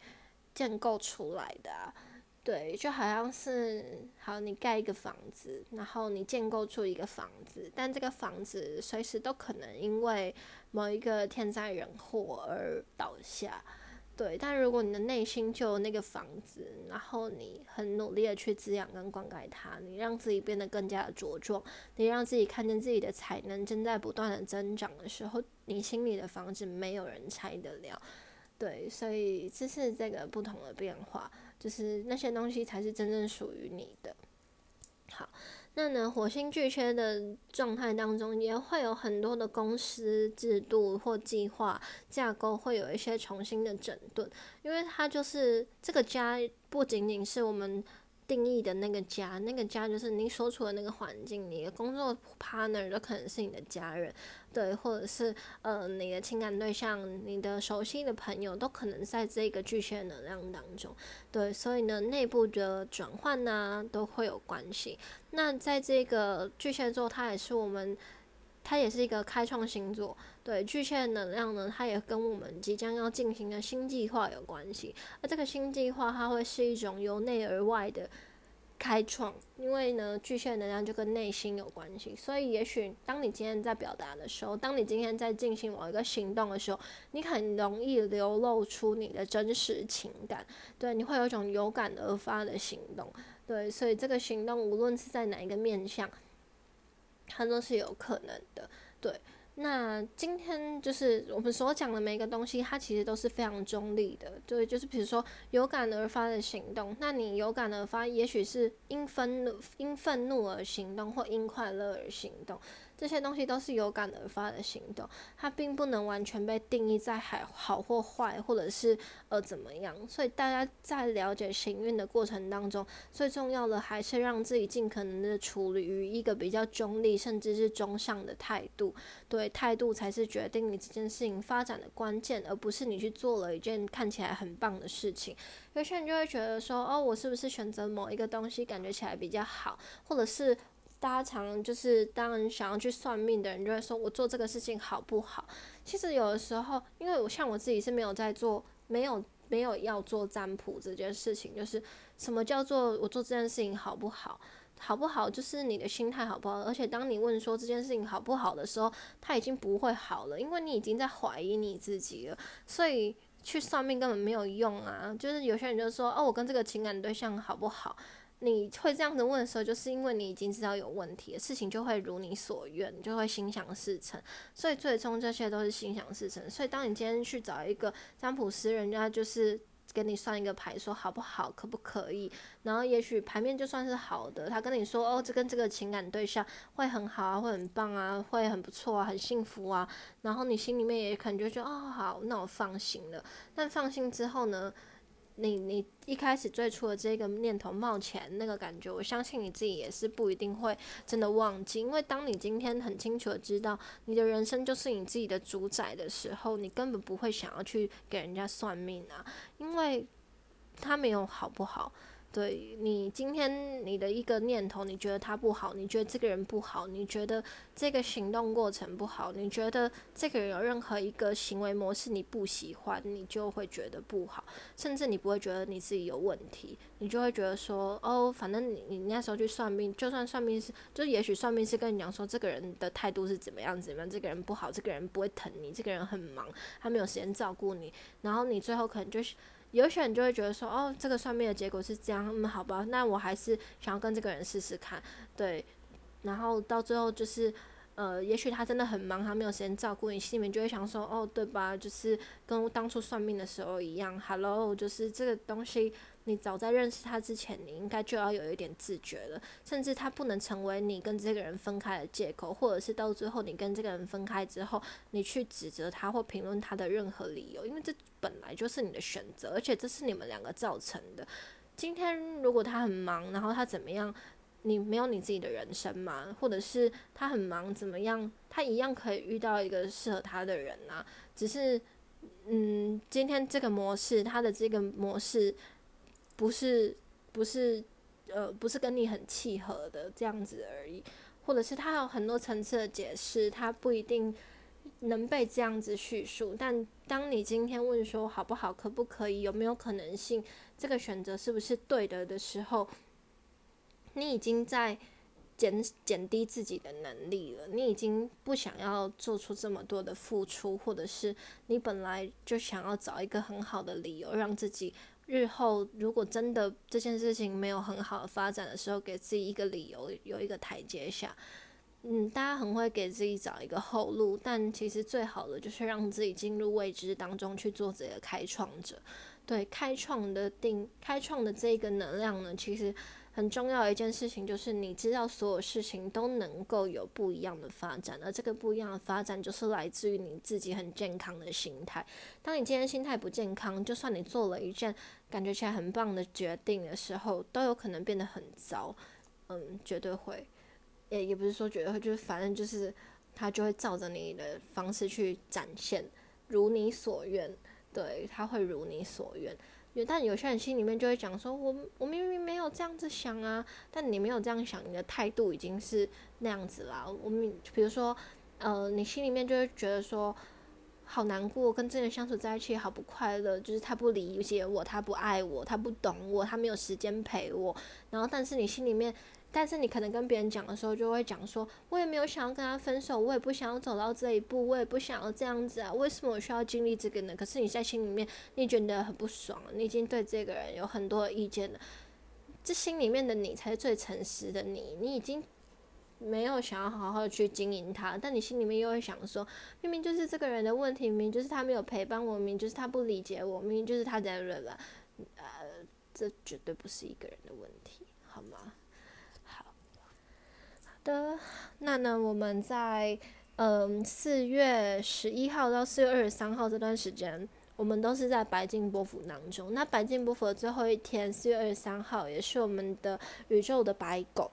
建构出来的。对，就好像是，好，你盖一个房子，然后你建构出一个房子，但这个房子随时都可能因为某一个天灾人祸而倒下。对，但如果你的内心就有那个房子，然后你很努力的去滋养跟灌溉它，你让自己变得更加的茁壮，你让自己看见自己的才能正在不断的增长的时候，你心里的房子没有人拆得了。对，所以这是这个不同的变化，就是那些东西才是真正属于你的。好。那呢，火星巨蟹的状态当中，也会有很多的公司制度或计划架构会有一些重新的整顿，因为它就是这个家不仅仅是我们。定义的那个家，那个家就是你所处的那个环境，你的工作 partner 都可能是你的家人，对，或者是呃你的情感对象，你的熟悉的朋友，都可能在这个巨蟹能量当中，对，所以呢，内部的转换呢都会有关系。那在这个巨蟹座，它也是我们，它也是一个开创星座，对，巨蟹能量呢，它也跟我们即将要进行的新计划有关系。而这个新计划，它会是一种由内而外的。开创，因为呢，巨蟹能量就跟内心有关系，所以也许当你今天在表达的时候，当你今天在进行某一个行动的时候，你很容易流露出你的真实情感，对，你会有一种有感而发的行动，对，所以这个行动无论是在哪一个面向，它都是有可能的，对。那今天就是我们所讲的每一个东西，它其实都是非常中立的。对，就是比如说有感而发的行动，那你有感而发，也许是因愤怒、因愤怒而行动，或因快乐而行动。这些东西都是有感而发的行动，它并不能完全被定义在还好或坏，或者是呃怎么样。所以大家在了解行运的过程当中，最重要的还是让自己尽可能的处于一个比较中立，甚至是中上的态度。对，态度才是决定你这件事情发展的关键，而不是你去做了一件看起来很棒的事情。有些人就会觉得说，哦，我是不是选择某一个东西感觉起来比较好，或者是。大家常就是，当然想要去算命的人就会说，我做这个事情好不好？其实有的时候，因为我像我自己是没有在做，没有没有要做占卜这件事情。就是什么叫做我做这件事情好不好？好不好？就是你的心态好不好？而且当你问说这件事情好不好的时候，他已经不会好了，因为你已经在怀疑你自己了。所以去算命根本没有用啊！就是有些人就说，哦，我跟这个情感对象好不好？你会这样子问的时候，就是因为你已经知道有问题，事情就会如你所愿，就会心想事成。所以最终这些都是心想事成。所以当你今天去找一个占卜师，人家就是给你算一个牌，说好不好，可不可以？然后也许牌面就算是好的，他跟你说哦，这跟这个情感对象会很好啊，会很棒啊，会很不错啊，很幸福啊。然后你心里面也可能就觉得哦，好，那我放心了。但放心之后呢？你你一开始最初的这个念头冒起来那个感觉，我相信你自己也是不一定会真的忘记，因为当你今天很清楚的知道你的人生就是你自己的主宰的时候，你根本不会想要去给人家算命啊，因为他没有好不好。对你今天你的一个念头，你觉得他不好，你觉得这个人不好，你觉得这个行动过程不好，你觉得这个人有任何一个行为模式你不喜欢，你就会觉得不好，甚至你不会觉得你自己有问题，你就会觉得说，哦，反正你你那时候去算命，就算算命是，就也许算命是跟你讲说这个人的态度是怎么样怎么样，这个人不好，这个人不会疼你，这个人很忙，他没有时间照顾你，然后你最后可能就是。有些人就会觉得说，哦，这个算命的结果是这样，嗯，好吧，那我还是想要跟这个人试试看，对，然后到最后就是，呃，也许他真的很忙，他没有时间照顾你，心里面就会想说，哦，对吧，就是跟当初算命的时候一样，Hello，就是这个东西。你早在认识他之前，你应该就要有一点自觉了，甚至他不能成为你跟这个人分开的借口，或者是到最后你跟这个人分开之后，你去指责他或评论他的任何理由，因为这本来就是你的选择，而且这是你们两个造成的。今天如果他很忙，然后他怎么样，你没有你自己的人生吗？或者是他很忙怎么样，他一样可以遇到一个适合他的人啊。只是，嗯，今天这个模式，他的这个模式。不是，不是，呃，不是跟你很契合的这样子而已，或者是他有很多层次的解释，他不一定能被这样子叙述。但当你今天问说好不好，可不可以，有没有可能性，这个选择是不是对的的时候，你已经在减减低自己的能力了，你已经不想要做出这么多的付出，或者是你本来就想要找一个很好的理由让自己。日后如果真的这件事情没有很好的发展的时候，给自己一个理由，有一个台阶下。嗯，大家很会给自己找一个后路，但其实最好的就是让自己进入未知当中去做这个开创者。对，开创的定，开创的这个能量呢，其实。很重要的一件事情就是，你知道所有事情都能够有不一样的发展，而这个不一样的发展就是来自于你自己很健康的心态。当你今天心态不健康，就算你做了一件感觉起来很棒的决定的时候，都有可能变得很糟。嗯，绝对会，也也不是说绝对会，就是反正就是它就会照着你的方式去展现，如你所愿。对，他会如你所愿。但有些人心里面就会讲说，我我明明没有这样子想啊，但你没有这样想，你的态度已经是那样子啦。我们比如说，呃，你心里面就会觉得说，好难过，跟这个人相处在一起好不快乐，就是他不理解我，他不爱我，他不懂我，他没有时间陪我。然后，但是你心里面。但是你可能跟别人讲的时候，就会讲说，我也没有想要跟他分手，我也不想要走到这一步，我也不想要这样子啊，为什么我需要经历这个呢？可是你在心里面，你觉得很不爽，你已经对这个人有很多意见了，这心里面的你才是最诚实的你，你已经没有想要好好去经营他，但你心里面又会想说，明明就是这个人的问题，明明就是他没有陪伴我，明明就是他不理解我，明明就是他在忍了，呃，这绝对不是一个人的问题，好吗？的那呢？我们在嗯四月十一号到四月二十三号这段时间，我们都是在白金波幅当中。那白金波幅的最后一天，四月二十三号，也是我们的宇宙的白狗。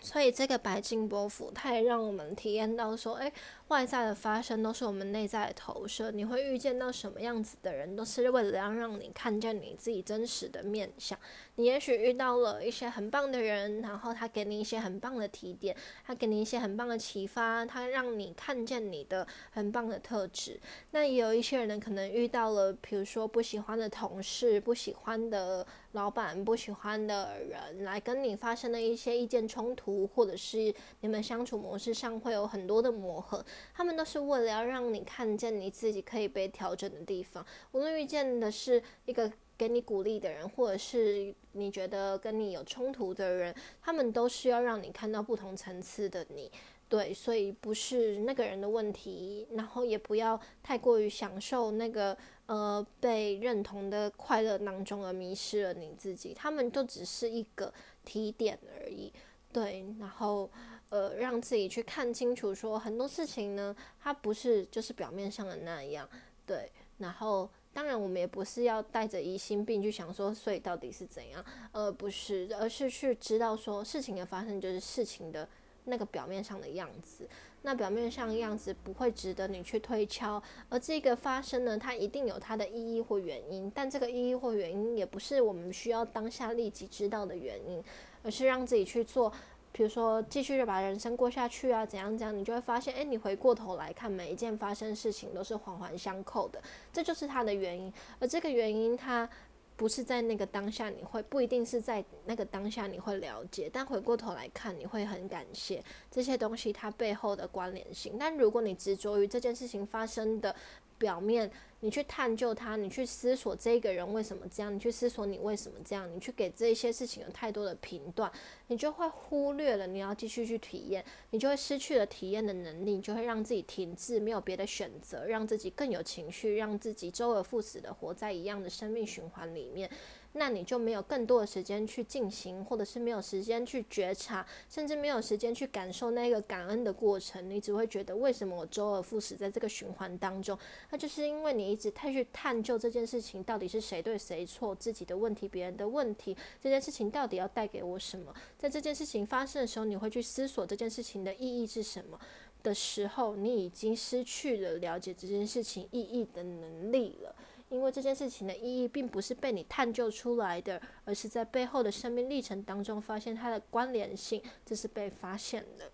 所以这个白金波幅，它也让我们体验到说，哎。外在的发生都是我们内在的投射，你会遇见到什么样子的人，都是为了要让你看见你自己真实的面相。你也许遇到了一些很棒的人，然后他给你一些很棒的提点，他给你一些很棒的启发，他让你看见你的很棒的特质。那也有一些人呢，可能遇到了，比如说不喜欢的同事、不喜欢的老板、不喜欢的人，来跟你发生了一些意见冲突，或者是你们相处模式上会有很多的磨合。他们都是为了要让你看见你自己可以被调整的地方。无论遇见的是一个给你鼓励的人，或者是你觉得跟你有冲突的人，他们都是要让你看到不同层次的你。对，所以不是那个人的问题，然后也不要太过于享受那个呃被认同的快乐当中而迷失了你自己。他们就只是一个提点而已。对，然后呃让自己去看清楚，说很多事情呢，它不是就是表面上的那样。对，然后当然我们也不是要带着疑心病去想说，所以到底是怎样？呃，不是，而是去知道说事情的发生就是事情的。那个表面上的样子，那表面上样子不会值得你去推敲，而这个发生呢，它一定有它的意义或原因，但这个意义或原因也不是我们需要当下立即知道的原因，而是让自己去做，比如说继续的把人生过下去啊，怎样怎样，你就会发现，哎，你回过头来看每一件发生事情都是环环相扣的，这就是它的原因，而这个原因它。不是在那个当下，你会不一定是在那个当下你会了解，但回过头来看，你会很感谢这些东西它背后的关联性。但如果你执着于这件事情发生的表面，你去探究他，你去思索这个人为什么这样，你去思索你为什么这样，你去给这些事情有太多的评断，你就会忽略了你要继续去体验，你就会失去了体验的能力，你就会让自己停滞，没有别的选择，让自己更有情绪，让自己周而复始的活在一样的生命循环里面。那你就没有更多的时间去进行，或者是没有时间去觉察，甚至没有时间去感受那个感恩的过程。你只会觉得为什么我周而复始在这个循环当中？那就是因为你一直太去探究这件事情到底是谁对谁错，自己的问题、别人的问题，这件事情到底要带给我什么？在这件事情发生的时候，你会去思索这件事情的意义是什么的时候，你已经失去了了解这件事情意义的能力了。因为这件事情的意义并不是被你探究出来的，而是在背后的生命历程当中发现它的关联性，这是被发现的。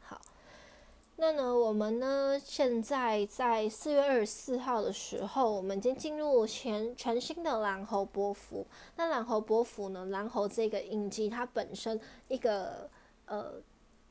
好，那呢，我们呢现在在四月二十四号的时候，我们已经进入全全新的蓝猴波幅。那蓝猴波幅呢，蓝猴这个印记它本身一个呃。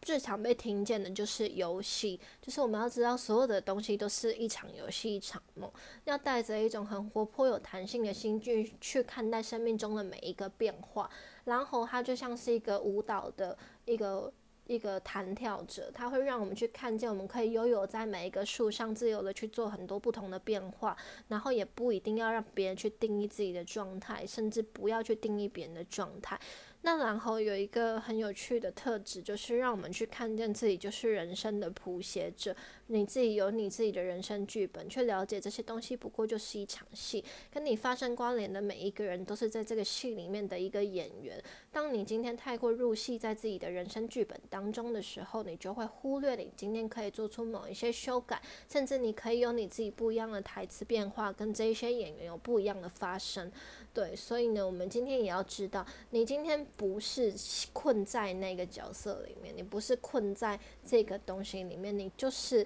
最常被听见的就是游戏，就是我们要知道所有的东西都是一场游戏，一场梦，要带着一种很活泼、有弹性的心去去看待生命中的每一个变化。然后它就像是一个舞蹈的一个一个弹跳者，它会让我们去看见，我们可以悠游在每一个树上，自由的去做很多不同的变化。然后也不一定要让别人去定义自己的状态，甚至不要去定义别人的状态。那然后有一个很有趣的特质，就是让我们去看见自己就是人生的谱写者，你自己有你自己的人生剧本，去了解这些东西不过就是一场戏，跟你发生关联的每一个人都是在这个戏里面的一个演员。当你今天太过入戏在自己的人生剧本当中的时候，你就会忽略你今天可以做出某一些修改，甚至你可以有你自己不一样的台词变化，跟这一些演员有不一样的发生。对，所以呢，我们今天也要知道，你今天不是困在那个角色里面，你不是困在这个东西里面，你就是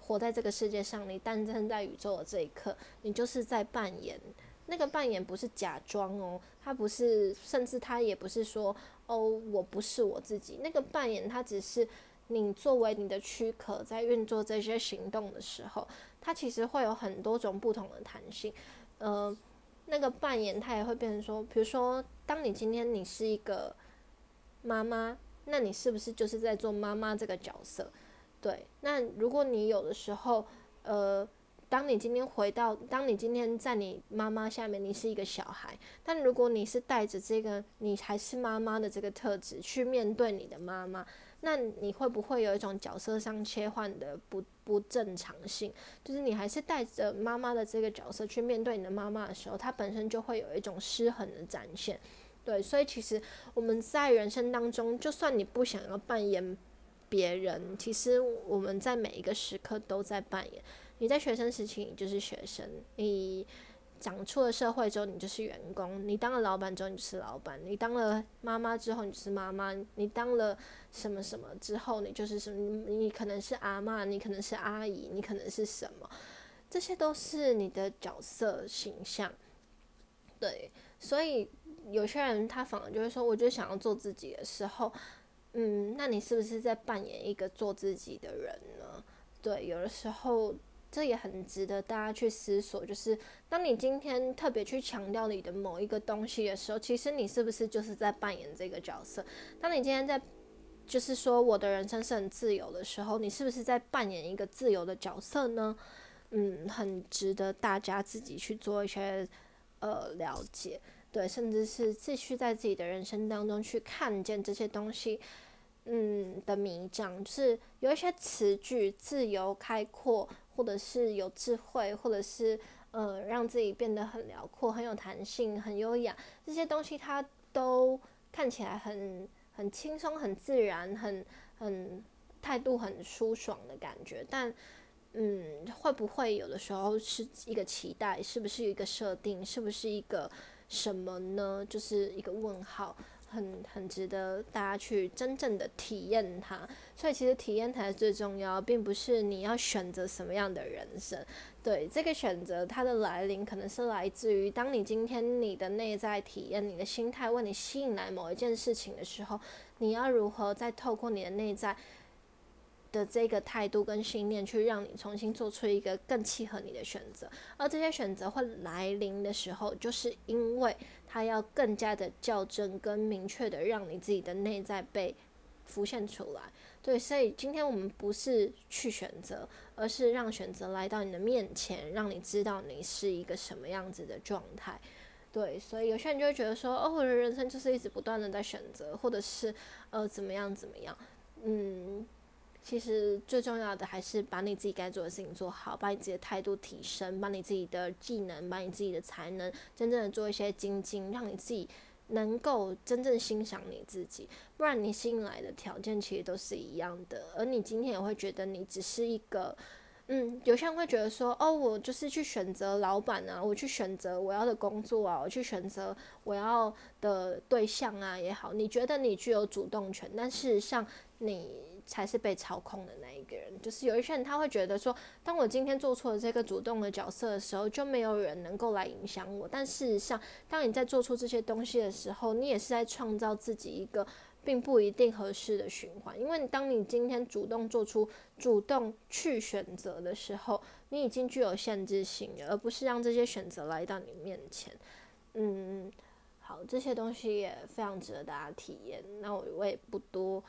活在这个世界上，你诞生在宇宙的这一刻，你就是在扮演那个扮演，不是假装哦，他不是，甚至他也不是说哦，我不是我自己，那个扮演，它只是你作为你的躯壳在运作这些行动的时候，它其实会有很多种不同的弹性，呃。那个扮演，它也会变成说，比如说，当你今天你是一个妈妈，那你是不是就是在做妈妈这个角色？对。那如果你有的时候，呃，当你今天回到，当你今天在你妈妈下面，你是一个小孩，但如果你是带着这个你还是妈妈的这个特质去面对你的妈妈。那你会不会有一种角色上切换的不不正常性？就是你还是带着妈妈的这个角色去面对你的妈妈的时候，它本身就会有一种失衡的展现。对，所以其实我们在人生当中，就算你不想要扮演别人，其实我们在每一个时刻都在扮演。你在学生时期，你就是学生；你长出了社会之后，你就是员工；你当了老板之后，你就是老板；你当了妈妈之后，你就是妈妈；你当了什么什么之后，你就是什么？你可能是阿妈，你可能是阿姨，你可能是什么？这些都是你的角色形象。对，所以有些人他反而就是说，我就想要做自己的时候，嗯，那你是不是在扮演一个做自己的人呢？对，有的时候这也很值得大家去思索，就是当你今天特别去强调你的某一个东西的时候，其实你是不是就是在扮演这个角色？当你今天在就是说我的人生是很自由的时候，你是不是在扮演一个自由的角色呢？嗯，很值得大家自己去做一些呃了解，对，甚至是继续在自己的人生当中去看见这些东西。嗯的迷障，就是有一些词句，自由、开阔，或者是有智慧，或者是呃让自己变得很辽阔、很有弹性、很优雅，这些东西它都看起来很很轻松、很自然、很很态度很舒爽的感觉。但嗯，会不会有的时候是一个期待？是不是一个设定？是不是一个什么呢？就是一个问号。很很值得大家去真正的体验它，所以其实体验才是最重要，并不是你要选择什么样的人生。对这个选择，它的来临可能是来自于当你今天你的内在体验、你的心态为你吸引来某一件事情的时候，你要如何再透过你的内在。的这个态度跟信念，去让你重新做出一个更契合你的选择，而这些选择会来临的时候，就是因为它要更加的校正跟明确的让你自己的内在被浮现出来。对，所以今天我们不是去选择，而是让选择来到你的面前，让你知道你是一个什么样子的状态。对，所以有些人就会觉得说，哦，我的人生就是一直不断的在选择，或者是呃怎么样怎么样，嗯。其实最重要的还是把你自己该做的事情做好，把你自己的态度提升，把你自己的技能，把你自己的才能，真正的做一些精进，让你自己能够真正欣赏你自己。不然你吸引来的条件其实都是一样的，而你今天也会觉得你只是一个，嗯，有些人会觉得说，哦，我就是去选择老板啊，我去选择我要的工作啊，我去选择我要的对象啊也好，你觉得你具有主动权，但事实上你。才是被操控的那一个人，就是有一些人他会觉得说，当我今天做错了这个主动的角色的时候，就没有人能够来影响我。但事实上，当你在做出这些东西的时候，你也是在创造自己一个并不一定合适的循环。因为当你今天主动做出、主动去选择的时候，你已经具有限制性了，而不是让这些选择来到你面前。嗯，好，这些东西也非常值得大家体验。那我我也不多。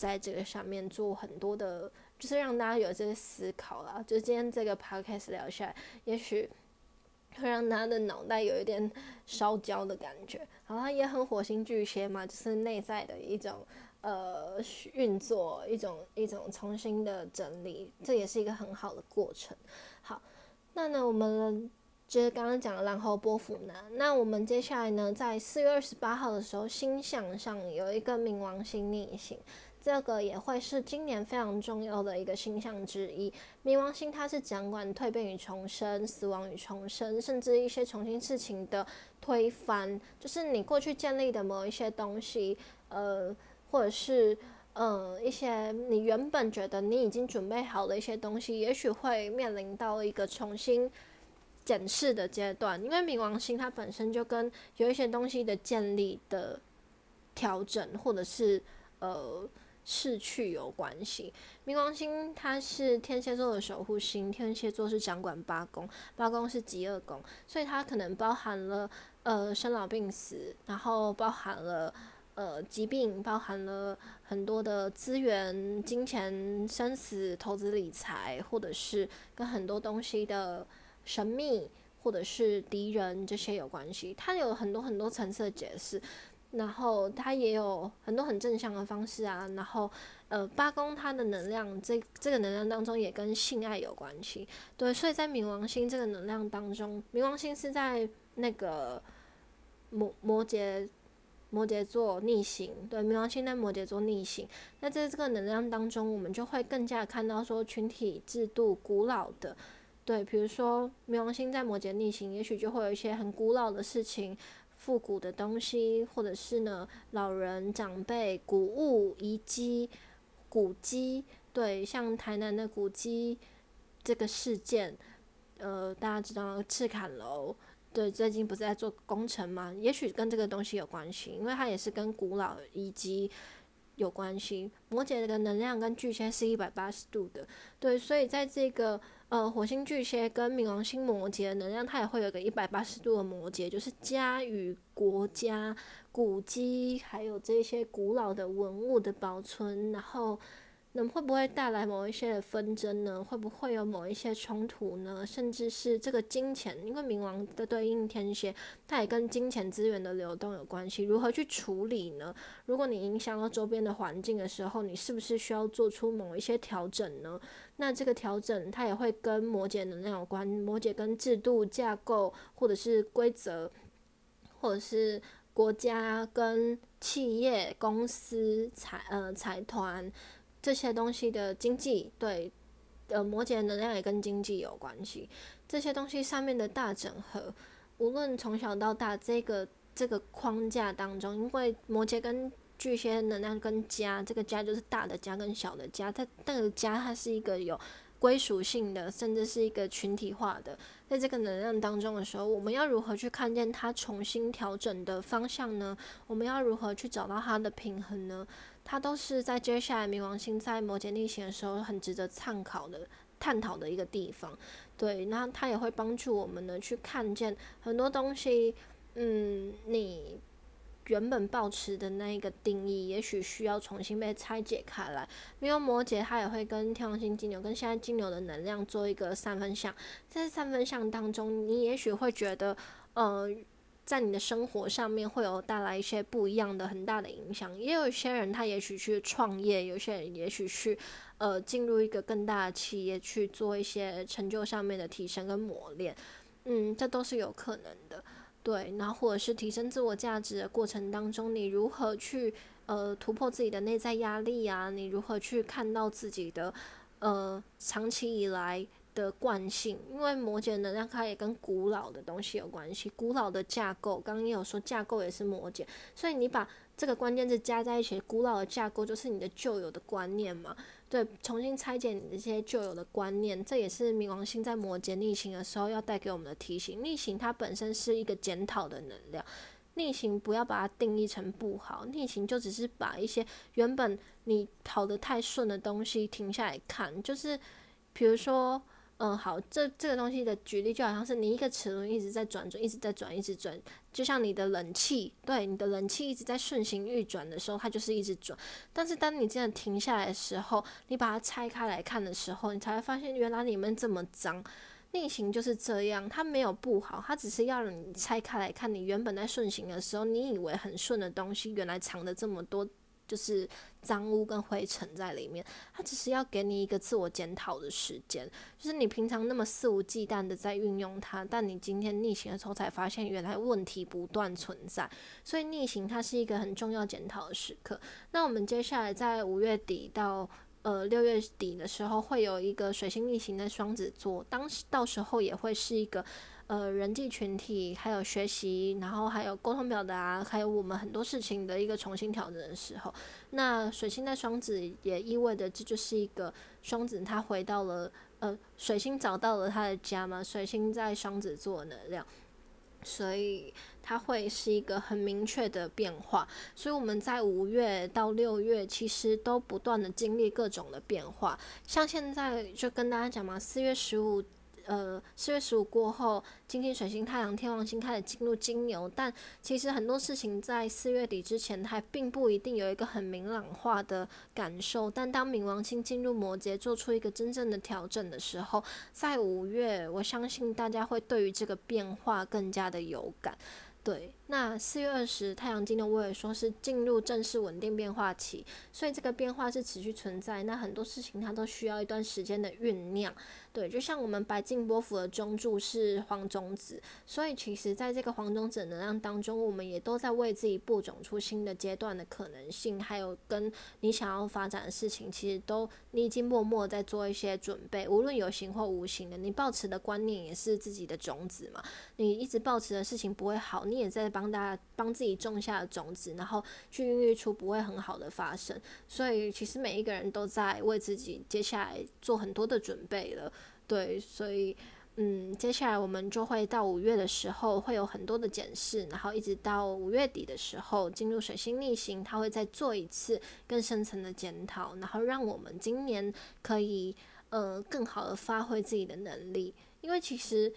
在这个上面做很多的，就是让大家有这个思考啦。就今天这个 podcast 聊下来，也许会让他的脑袋有一点烧焦的感觉。然后他也很火星巨蟹嘛，就是内在的一种呃运作，一种一种重新的整理，这也是一个很好的过程。好，那呢，我们就是刚刚讲了然后波伏呢，那我们接下来呢，在四月二十八号的时候，星象上有一个冥王星逆行。这个也会是今年非常重要的一个星象之一。冥王星它是掌管蜕变与重生、死亡与重生，甚至一些重新事情的推翻，就是你过去建立的某一些东西，呃，或者是嗯一些你原本觉得你已经准备好的一些东西，也许会面临到一个重新检视的阶段。因为冥王星它本身就跟有一些东西的建立的调整，或者是呃。逝去有关系。冥王星它是天蝎座的守护星，天蝎座是掌管八宫，八宫是极恶宫，所以它可能包含了呃生老病死，然后包含了呃疾病，包含了很多的资源、金钱、生死、投资理财，或者是跟很多东西的神秘，或者是敌人这些有关系。它有很多很多层次的解释。然后它也有很多很正向的方式啊，然后呃八宫它的能量，这这个能量当中也跟性爱有关系，对，所以在冥王星这个能量当中，冥王星是在那个摩摩羯摩羯座逆行，对，冥王星在摩羯座逆行，那在这个能量当中，我们就会更加看到说群体制度古老的，对，比如说冥王星在摩羯逆行，也许就会有一些很古老的事情。复古的东西，或者是呢，老人长辈、古物遗迹、古迹，对，像台南的古迹这个事件，呃，大家知道赤坎楼，对，最近不是在做工程吗？也许跟这个东西有关系，因为它也是跟古老遗迹有关系。摩羯的能量跟巨蟹是一百八十度的，对，所以在这个呃火星巨蟹跟冥王星摩羯的能量，它也会有个一百八十度的摩羯，就是家与国家、古迹，还有这些古老的文物的保存，然后。那会不会带来某一些的纷争呢？会不会有某一些冲突呢？甚至是这个金钱，因为冥王的对应天蝎，它也跟金钱资源的流动有关系。如何去处理呢？如果你影响到周边的环境的时候，你是不是需要做出某一些调整呢？那这个调整它也会跟摩羯能量有关。摩羯跟制度架构，或者是规则，或者是国家跟企业、公司、财呃财团。这些东西的经济对，呃，摩羯能量也跟经济有关系。这些东西上面的大整合，无论从小到大，这个这个框架当中，因为摩羯跟巨蟹能量跟家，这个家就是大的家跟小的家，它那个家它是一个有。归属性的，甚至是一个群体化的，在这个能量当中的时候，我们要如何去看见它重新调整的方向呢？我们要如何去找到它的平衡呢？它都是在接下来冥王星在摩羯逆行的时候，很值得参考的、探讨的一个地方。对，那它也会帮助我们呢，去看见很多东西。嗯，你。原本保持的那一个定义，也许需要重新被拆解开来。因为摩羯它也会跟天王星金牛跟现在金牛的能量做一个三分相，在三分相当中，你也许会觉得，呃，在你的生活上面会有带来一些不一样的很大的影响。也有一些人他也许去创业，有些人也许去呃进入一个更大的企业去做一些成就上面的提升跟磨练，嗯，这都是有可能的。对，然后或者是提升自我价值的过程当中，你如何去呃突破自己的内在压力啊？你如何去看到自己的呃长期以来的惯性？因为摩羯能量它也跟古老的东西有关系，古老的架构，刚刚也有说架构也是摩羯，所以你把这个关键字加在一起，古老的架构就是你的旧有的观念嘛。对，重新拆解你这些旧有的观念，这也是冥王星在摩羯逆行的时候要带给我们的提醒。逆行它本身是一个检讨的能量，逆行不要把它定义成不好，逆行就只是把一些原本你跑得太顺的东西停下来看，就是比如说。嗯，好，这这个东西的举例就好像是你一个齿轮一直在转转，一直在转，一直转，就像你的冷气，对，你的冷气一直在顺行运转的时候，它就是一直转。但是当你真的停下来的时候，你把它拆开来看的时候，你才会发现原来里面这么脏。逆行就是这样，它没有不好，它只是要你拆开来看，你原本在顺行的时候，你以为很顺的东西，原来藏的这么多。就是脏污跟灰尘在里面，它只是要给你一个自我检讨的时间。就是你平常那么肆无忌惮的在运用它，但你今天逆行的时候才发现，原来问题不断存在。所以逆行它是一个很重要检讨的时刻。那我们接下来在五月底到呃六月底的时候，会有一个水星逆行的双子座，当时到时候也会是一个。呃，人际群体，还有学习，然后还有沟通表达，还有我们很多事情的一个重新调整的时候，那水星在双子也意味着这就是一个双子，他回到了呃，水星找到了他的家嘛，水星在双子座能量，所以它会是一个很明确的变化，所以我们在五月到六月其实都不断的经历各种的变化，像现在就跟大家讲嘛，四月十五。呃，四月十五过后，金星、水星、太阳、天王星开始进入金牛，但其实很多事情在四月底之前还并不一定有一个很明朗化的感受。但当冥王星进入摩羯，做出一个真正的调整的时候，在五月，我相信大家会对于这个变化更加的有感。对，那四月二十，太阳金牛，我也说是进入正式稳定变化期，所以这个变化是持续存在。那很多事情它都需要一段时间的酝酿。对，就像我们白金波幅的中柱是黄种子，所以其实在这个黄种子能量当中，我们也都在为自己播种出新的阶段的可能性，还有跟你想要发展的事情，其实都你已经默默在做一些准备，无论有形或无形的。你抱持的观念也是自己的种子嘛，你一直抱持的事情不会好，你也在帮大家帮自己种下种子，然后去孕育出不会很好的发生。所以其实每一个人都在为自己接下来做很多的准备了。对，所以，嗯，接下来我们就会到五月的时候会有很多的检视，然后一直到五月底的时候进入水星逆行，它会再做一次更深层的检讨，然后让我们今年可以呃更好的发挥自己的能力，因为其实。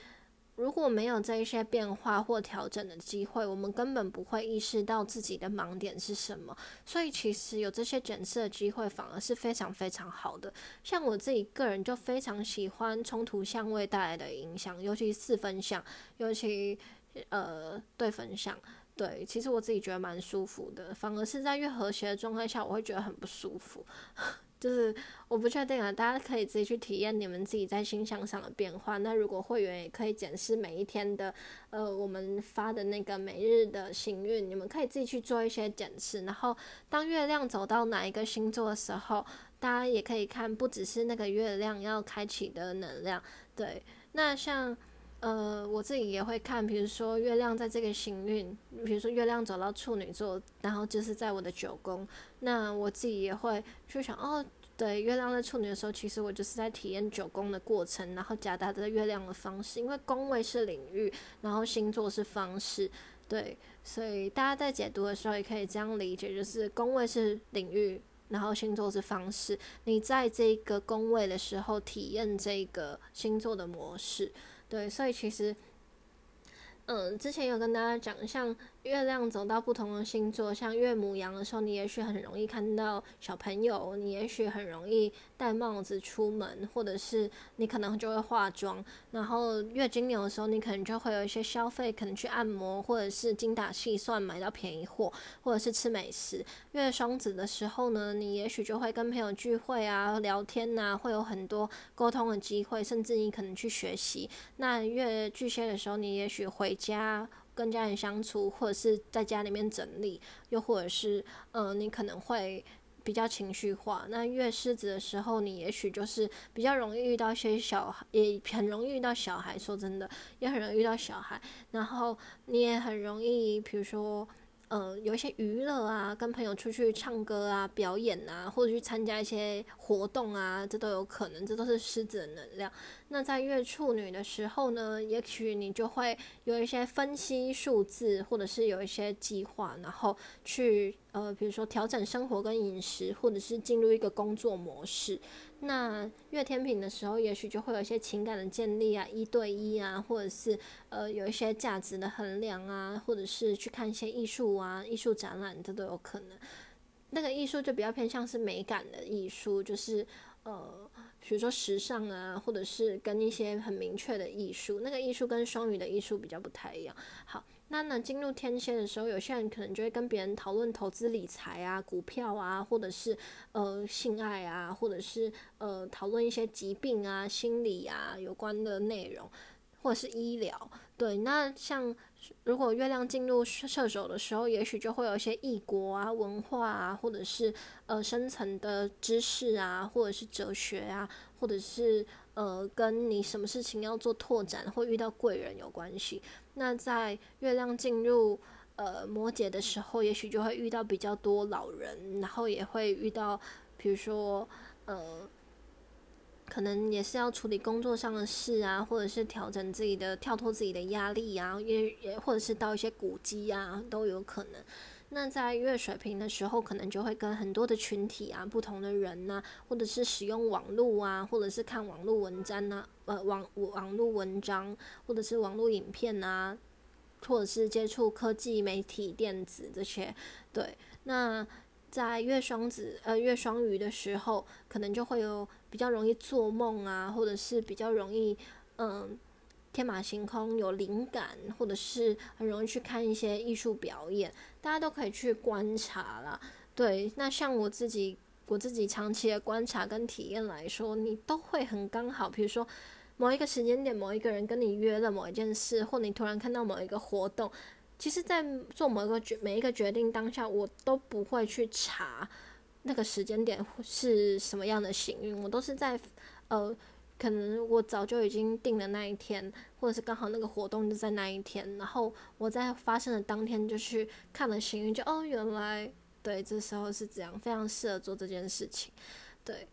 如果没有这一些变化或调整的机会，我们根本不会意识到自己的盲点是什么。所以，其实有这些检测的机会，反而是非常非常好的。像我自己个人就非常喜欢冲突相位带来的影响，尤其四分相，尤其呃对分相。对，其实我自己觉得蛮舒服的，反而是在越和谐的状态下，我会觉得很不舒服。就是我不确定啊，大家可以自己去体验你们自己在星象上的变化。那如果会员也可以检视每一天的，呃，我们发的那个每日的幸运，你们可以自己去做一些检视。然后当月亮走到哪一个星座的时候，大家也可以看，不只是那个月亮要开启的能量。对，那像呃我自己也会看，比如说月亮在这个幸运，比如说月亮走到处女座，然后就是在我的九宫。那我自己也会去想，哦，对，月亮在处女的时候，其实我就是在体验九宫的过程，然后夹杂着月亮的方式，因为宫位是领域，然后星座是方式，对，所以大家在解读的时候也可以这样理解，就是宫位是领域，然后星座是方式，你在这个宫位的时候体验这个星座的模式，对，所以其实。嗯，之前有跟大家讲，像月亮走到不同的星座，像月母羊的时候，你也许很容易看到小朋友，你也许很容易戴帽子出门，或者是你可能就会化妆。然后月金牛的时候，你可能就会有一些消费，可能去按摩，或者是精打细算买到便宜货，或者是吃美食。月双子的时候呢，你也许就会跟朋友聚会啊、聊天呐，会有很多沟通的机会，甚至你可能去学习。那月巨蟹的时候，你也许回。家跟家人相处，或者是在家里面整理，又或者是，嗯，你可能会比较情绪化。那月狮子的时候，你也许就是比较容易遇到一些小孩，也很容易遇到小孩。说真的，也很容易遇到小孩。然后你也很容易，比如说。呃，有一些娱乐啊，跟朋友出去唱歌啊、表演啊，或者去参加一些活动啊，这都有可能，这都是狮子的能量。那在月处女的时候呢，也许你就会有一些分析数字，或者是有一些计划，然后去呃，比如说调整生活跟饮食，或者是进入一个工作模式。那月天平的时候，也许就会有一些情感的建立啊，一对一啊，或者是呃有一些价值的衡量啊，或者是去看一些艺术啊、艺术展览，这都有可能。那个艺术就比较偏向是美感的艺术，就是呃，比如说时尚啊，或者是跟一些很明确的艺术。那个艺术跟双鱼的艺术比较不太一样。好。那呢，进入天蝎的时候，有些人可能就会跟别人讨论投资理财啊、股票啊，或者是呃性爱啊，或者是呃讨论一些疾病啊、心理啊有关的内容，或者是医疗。对，那像如果月亮进入射手的时候，也许就会有一些异国啊、文化啊，或者是呃深层的知识啊，或者是哲学啊，或者是呃跟你什么事情要做拓展或遇到贵人有关系。那在月亮进入呃摩羯的时候，也许就会遇到比较多老人，然后也会遇到，比如说呃，可能也是要处理工作上的事啊，或者是调整自己的、跳脱自己的压力啊，也也或者是到一些古迹啊，都有可能。那在月水平的时候，可能就会跟很多的群体啊、不同的人呐，或者是使用网络啊，或者是看网络文章呐，呃，网网络文章，或者是网络影片啊，或者是接触科技媒体、电子这些。对，那在月双子呃月双鱼的时候，可能就会有比较容易做梦啊，或者是比较容易嗯。天马行空，有灵感，或者是很容易去看一些艺术表演，大家都可以去观察啦。对，那像我自己，我自己长期的观察跟体验来说，你都会很刚好。比如说某一个时间点，某一个人跟你约了某一件事，或你突然看到某一个活动，其实，在做某一个决每一个决定当下，我都不会去查那个时间点是什么样的幸运，我都是在呃。可能我早就已经定了那一天，或者是刚好那个活动就在那一天，然后我在发生的当天就去看了行运，就哦，原来对，这时候是这样，非常适合做这件事情。对，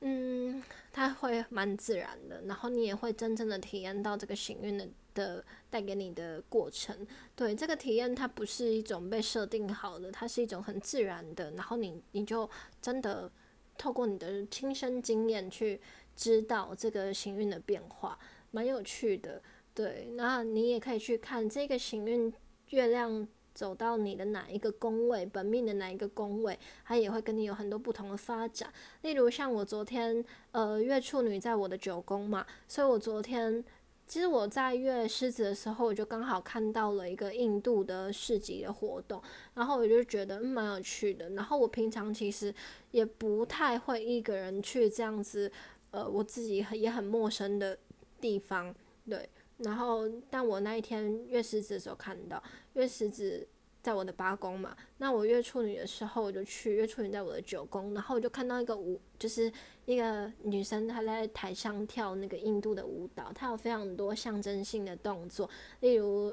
嗯，它会蛮自然的，然后你也会真正的体验到这个行运的的带给你的过程。对，这个体验它不是一种被设定好的，它是一种很自然的，然后你你就真的透过你的亲身经验去知道这个行运的变化，蛮有趣的。对，那你也可以去看这个行运月亮。走到你的哪一个宫位，本命的哪一个宫位，它也会跟你有很多不同的发展。例如像我昨天，呃，月处女在我的九宫嘛，所以我昨天其实我在月狮子的时候，我就刚好看到了一个印度的市集的活动，然后我就觉得蛮有趣的。然后我平常其实也不太会一个人去这样子，呃，我自己也很陌生的地方，对。然后，但我那一天月狮子的时候看到月狮子在我的八宫嘛，那我月处女的时候我就去月处女在我的九宫，然后我就看到一个舞，就是一个女生她在台上跳那个印度的舞蹈，她有非常多象征性的动作，例如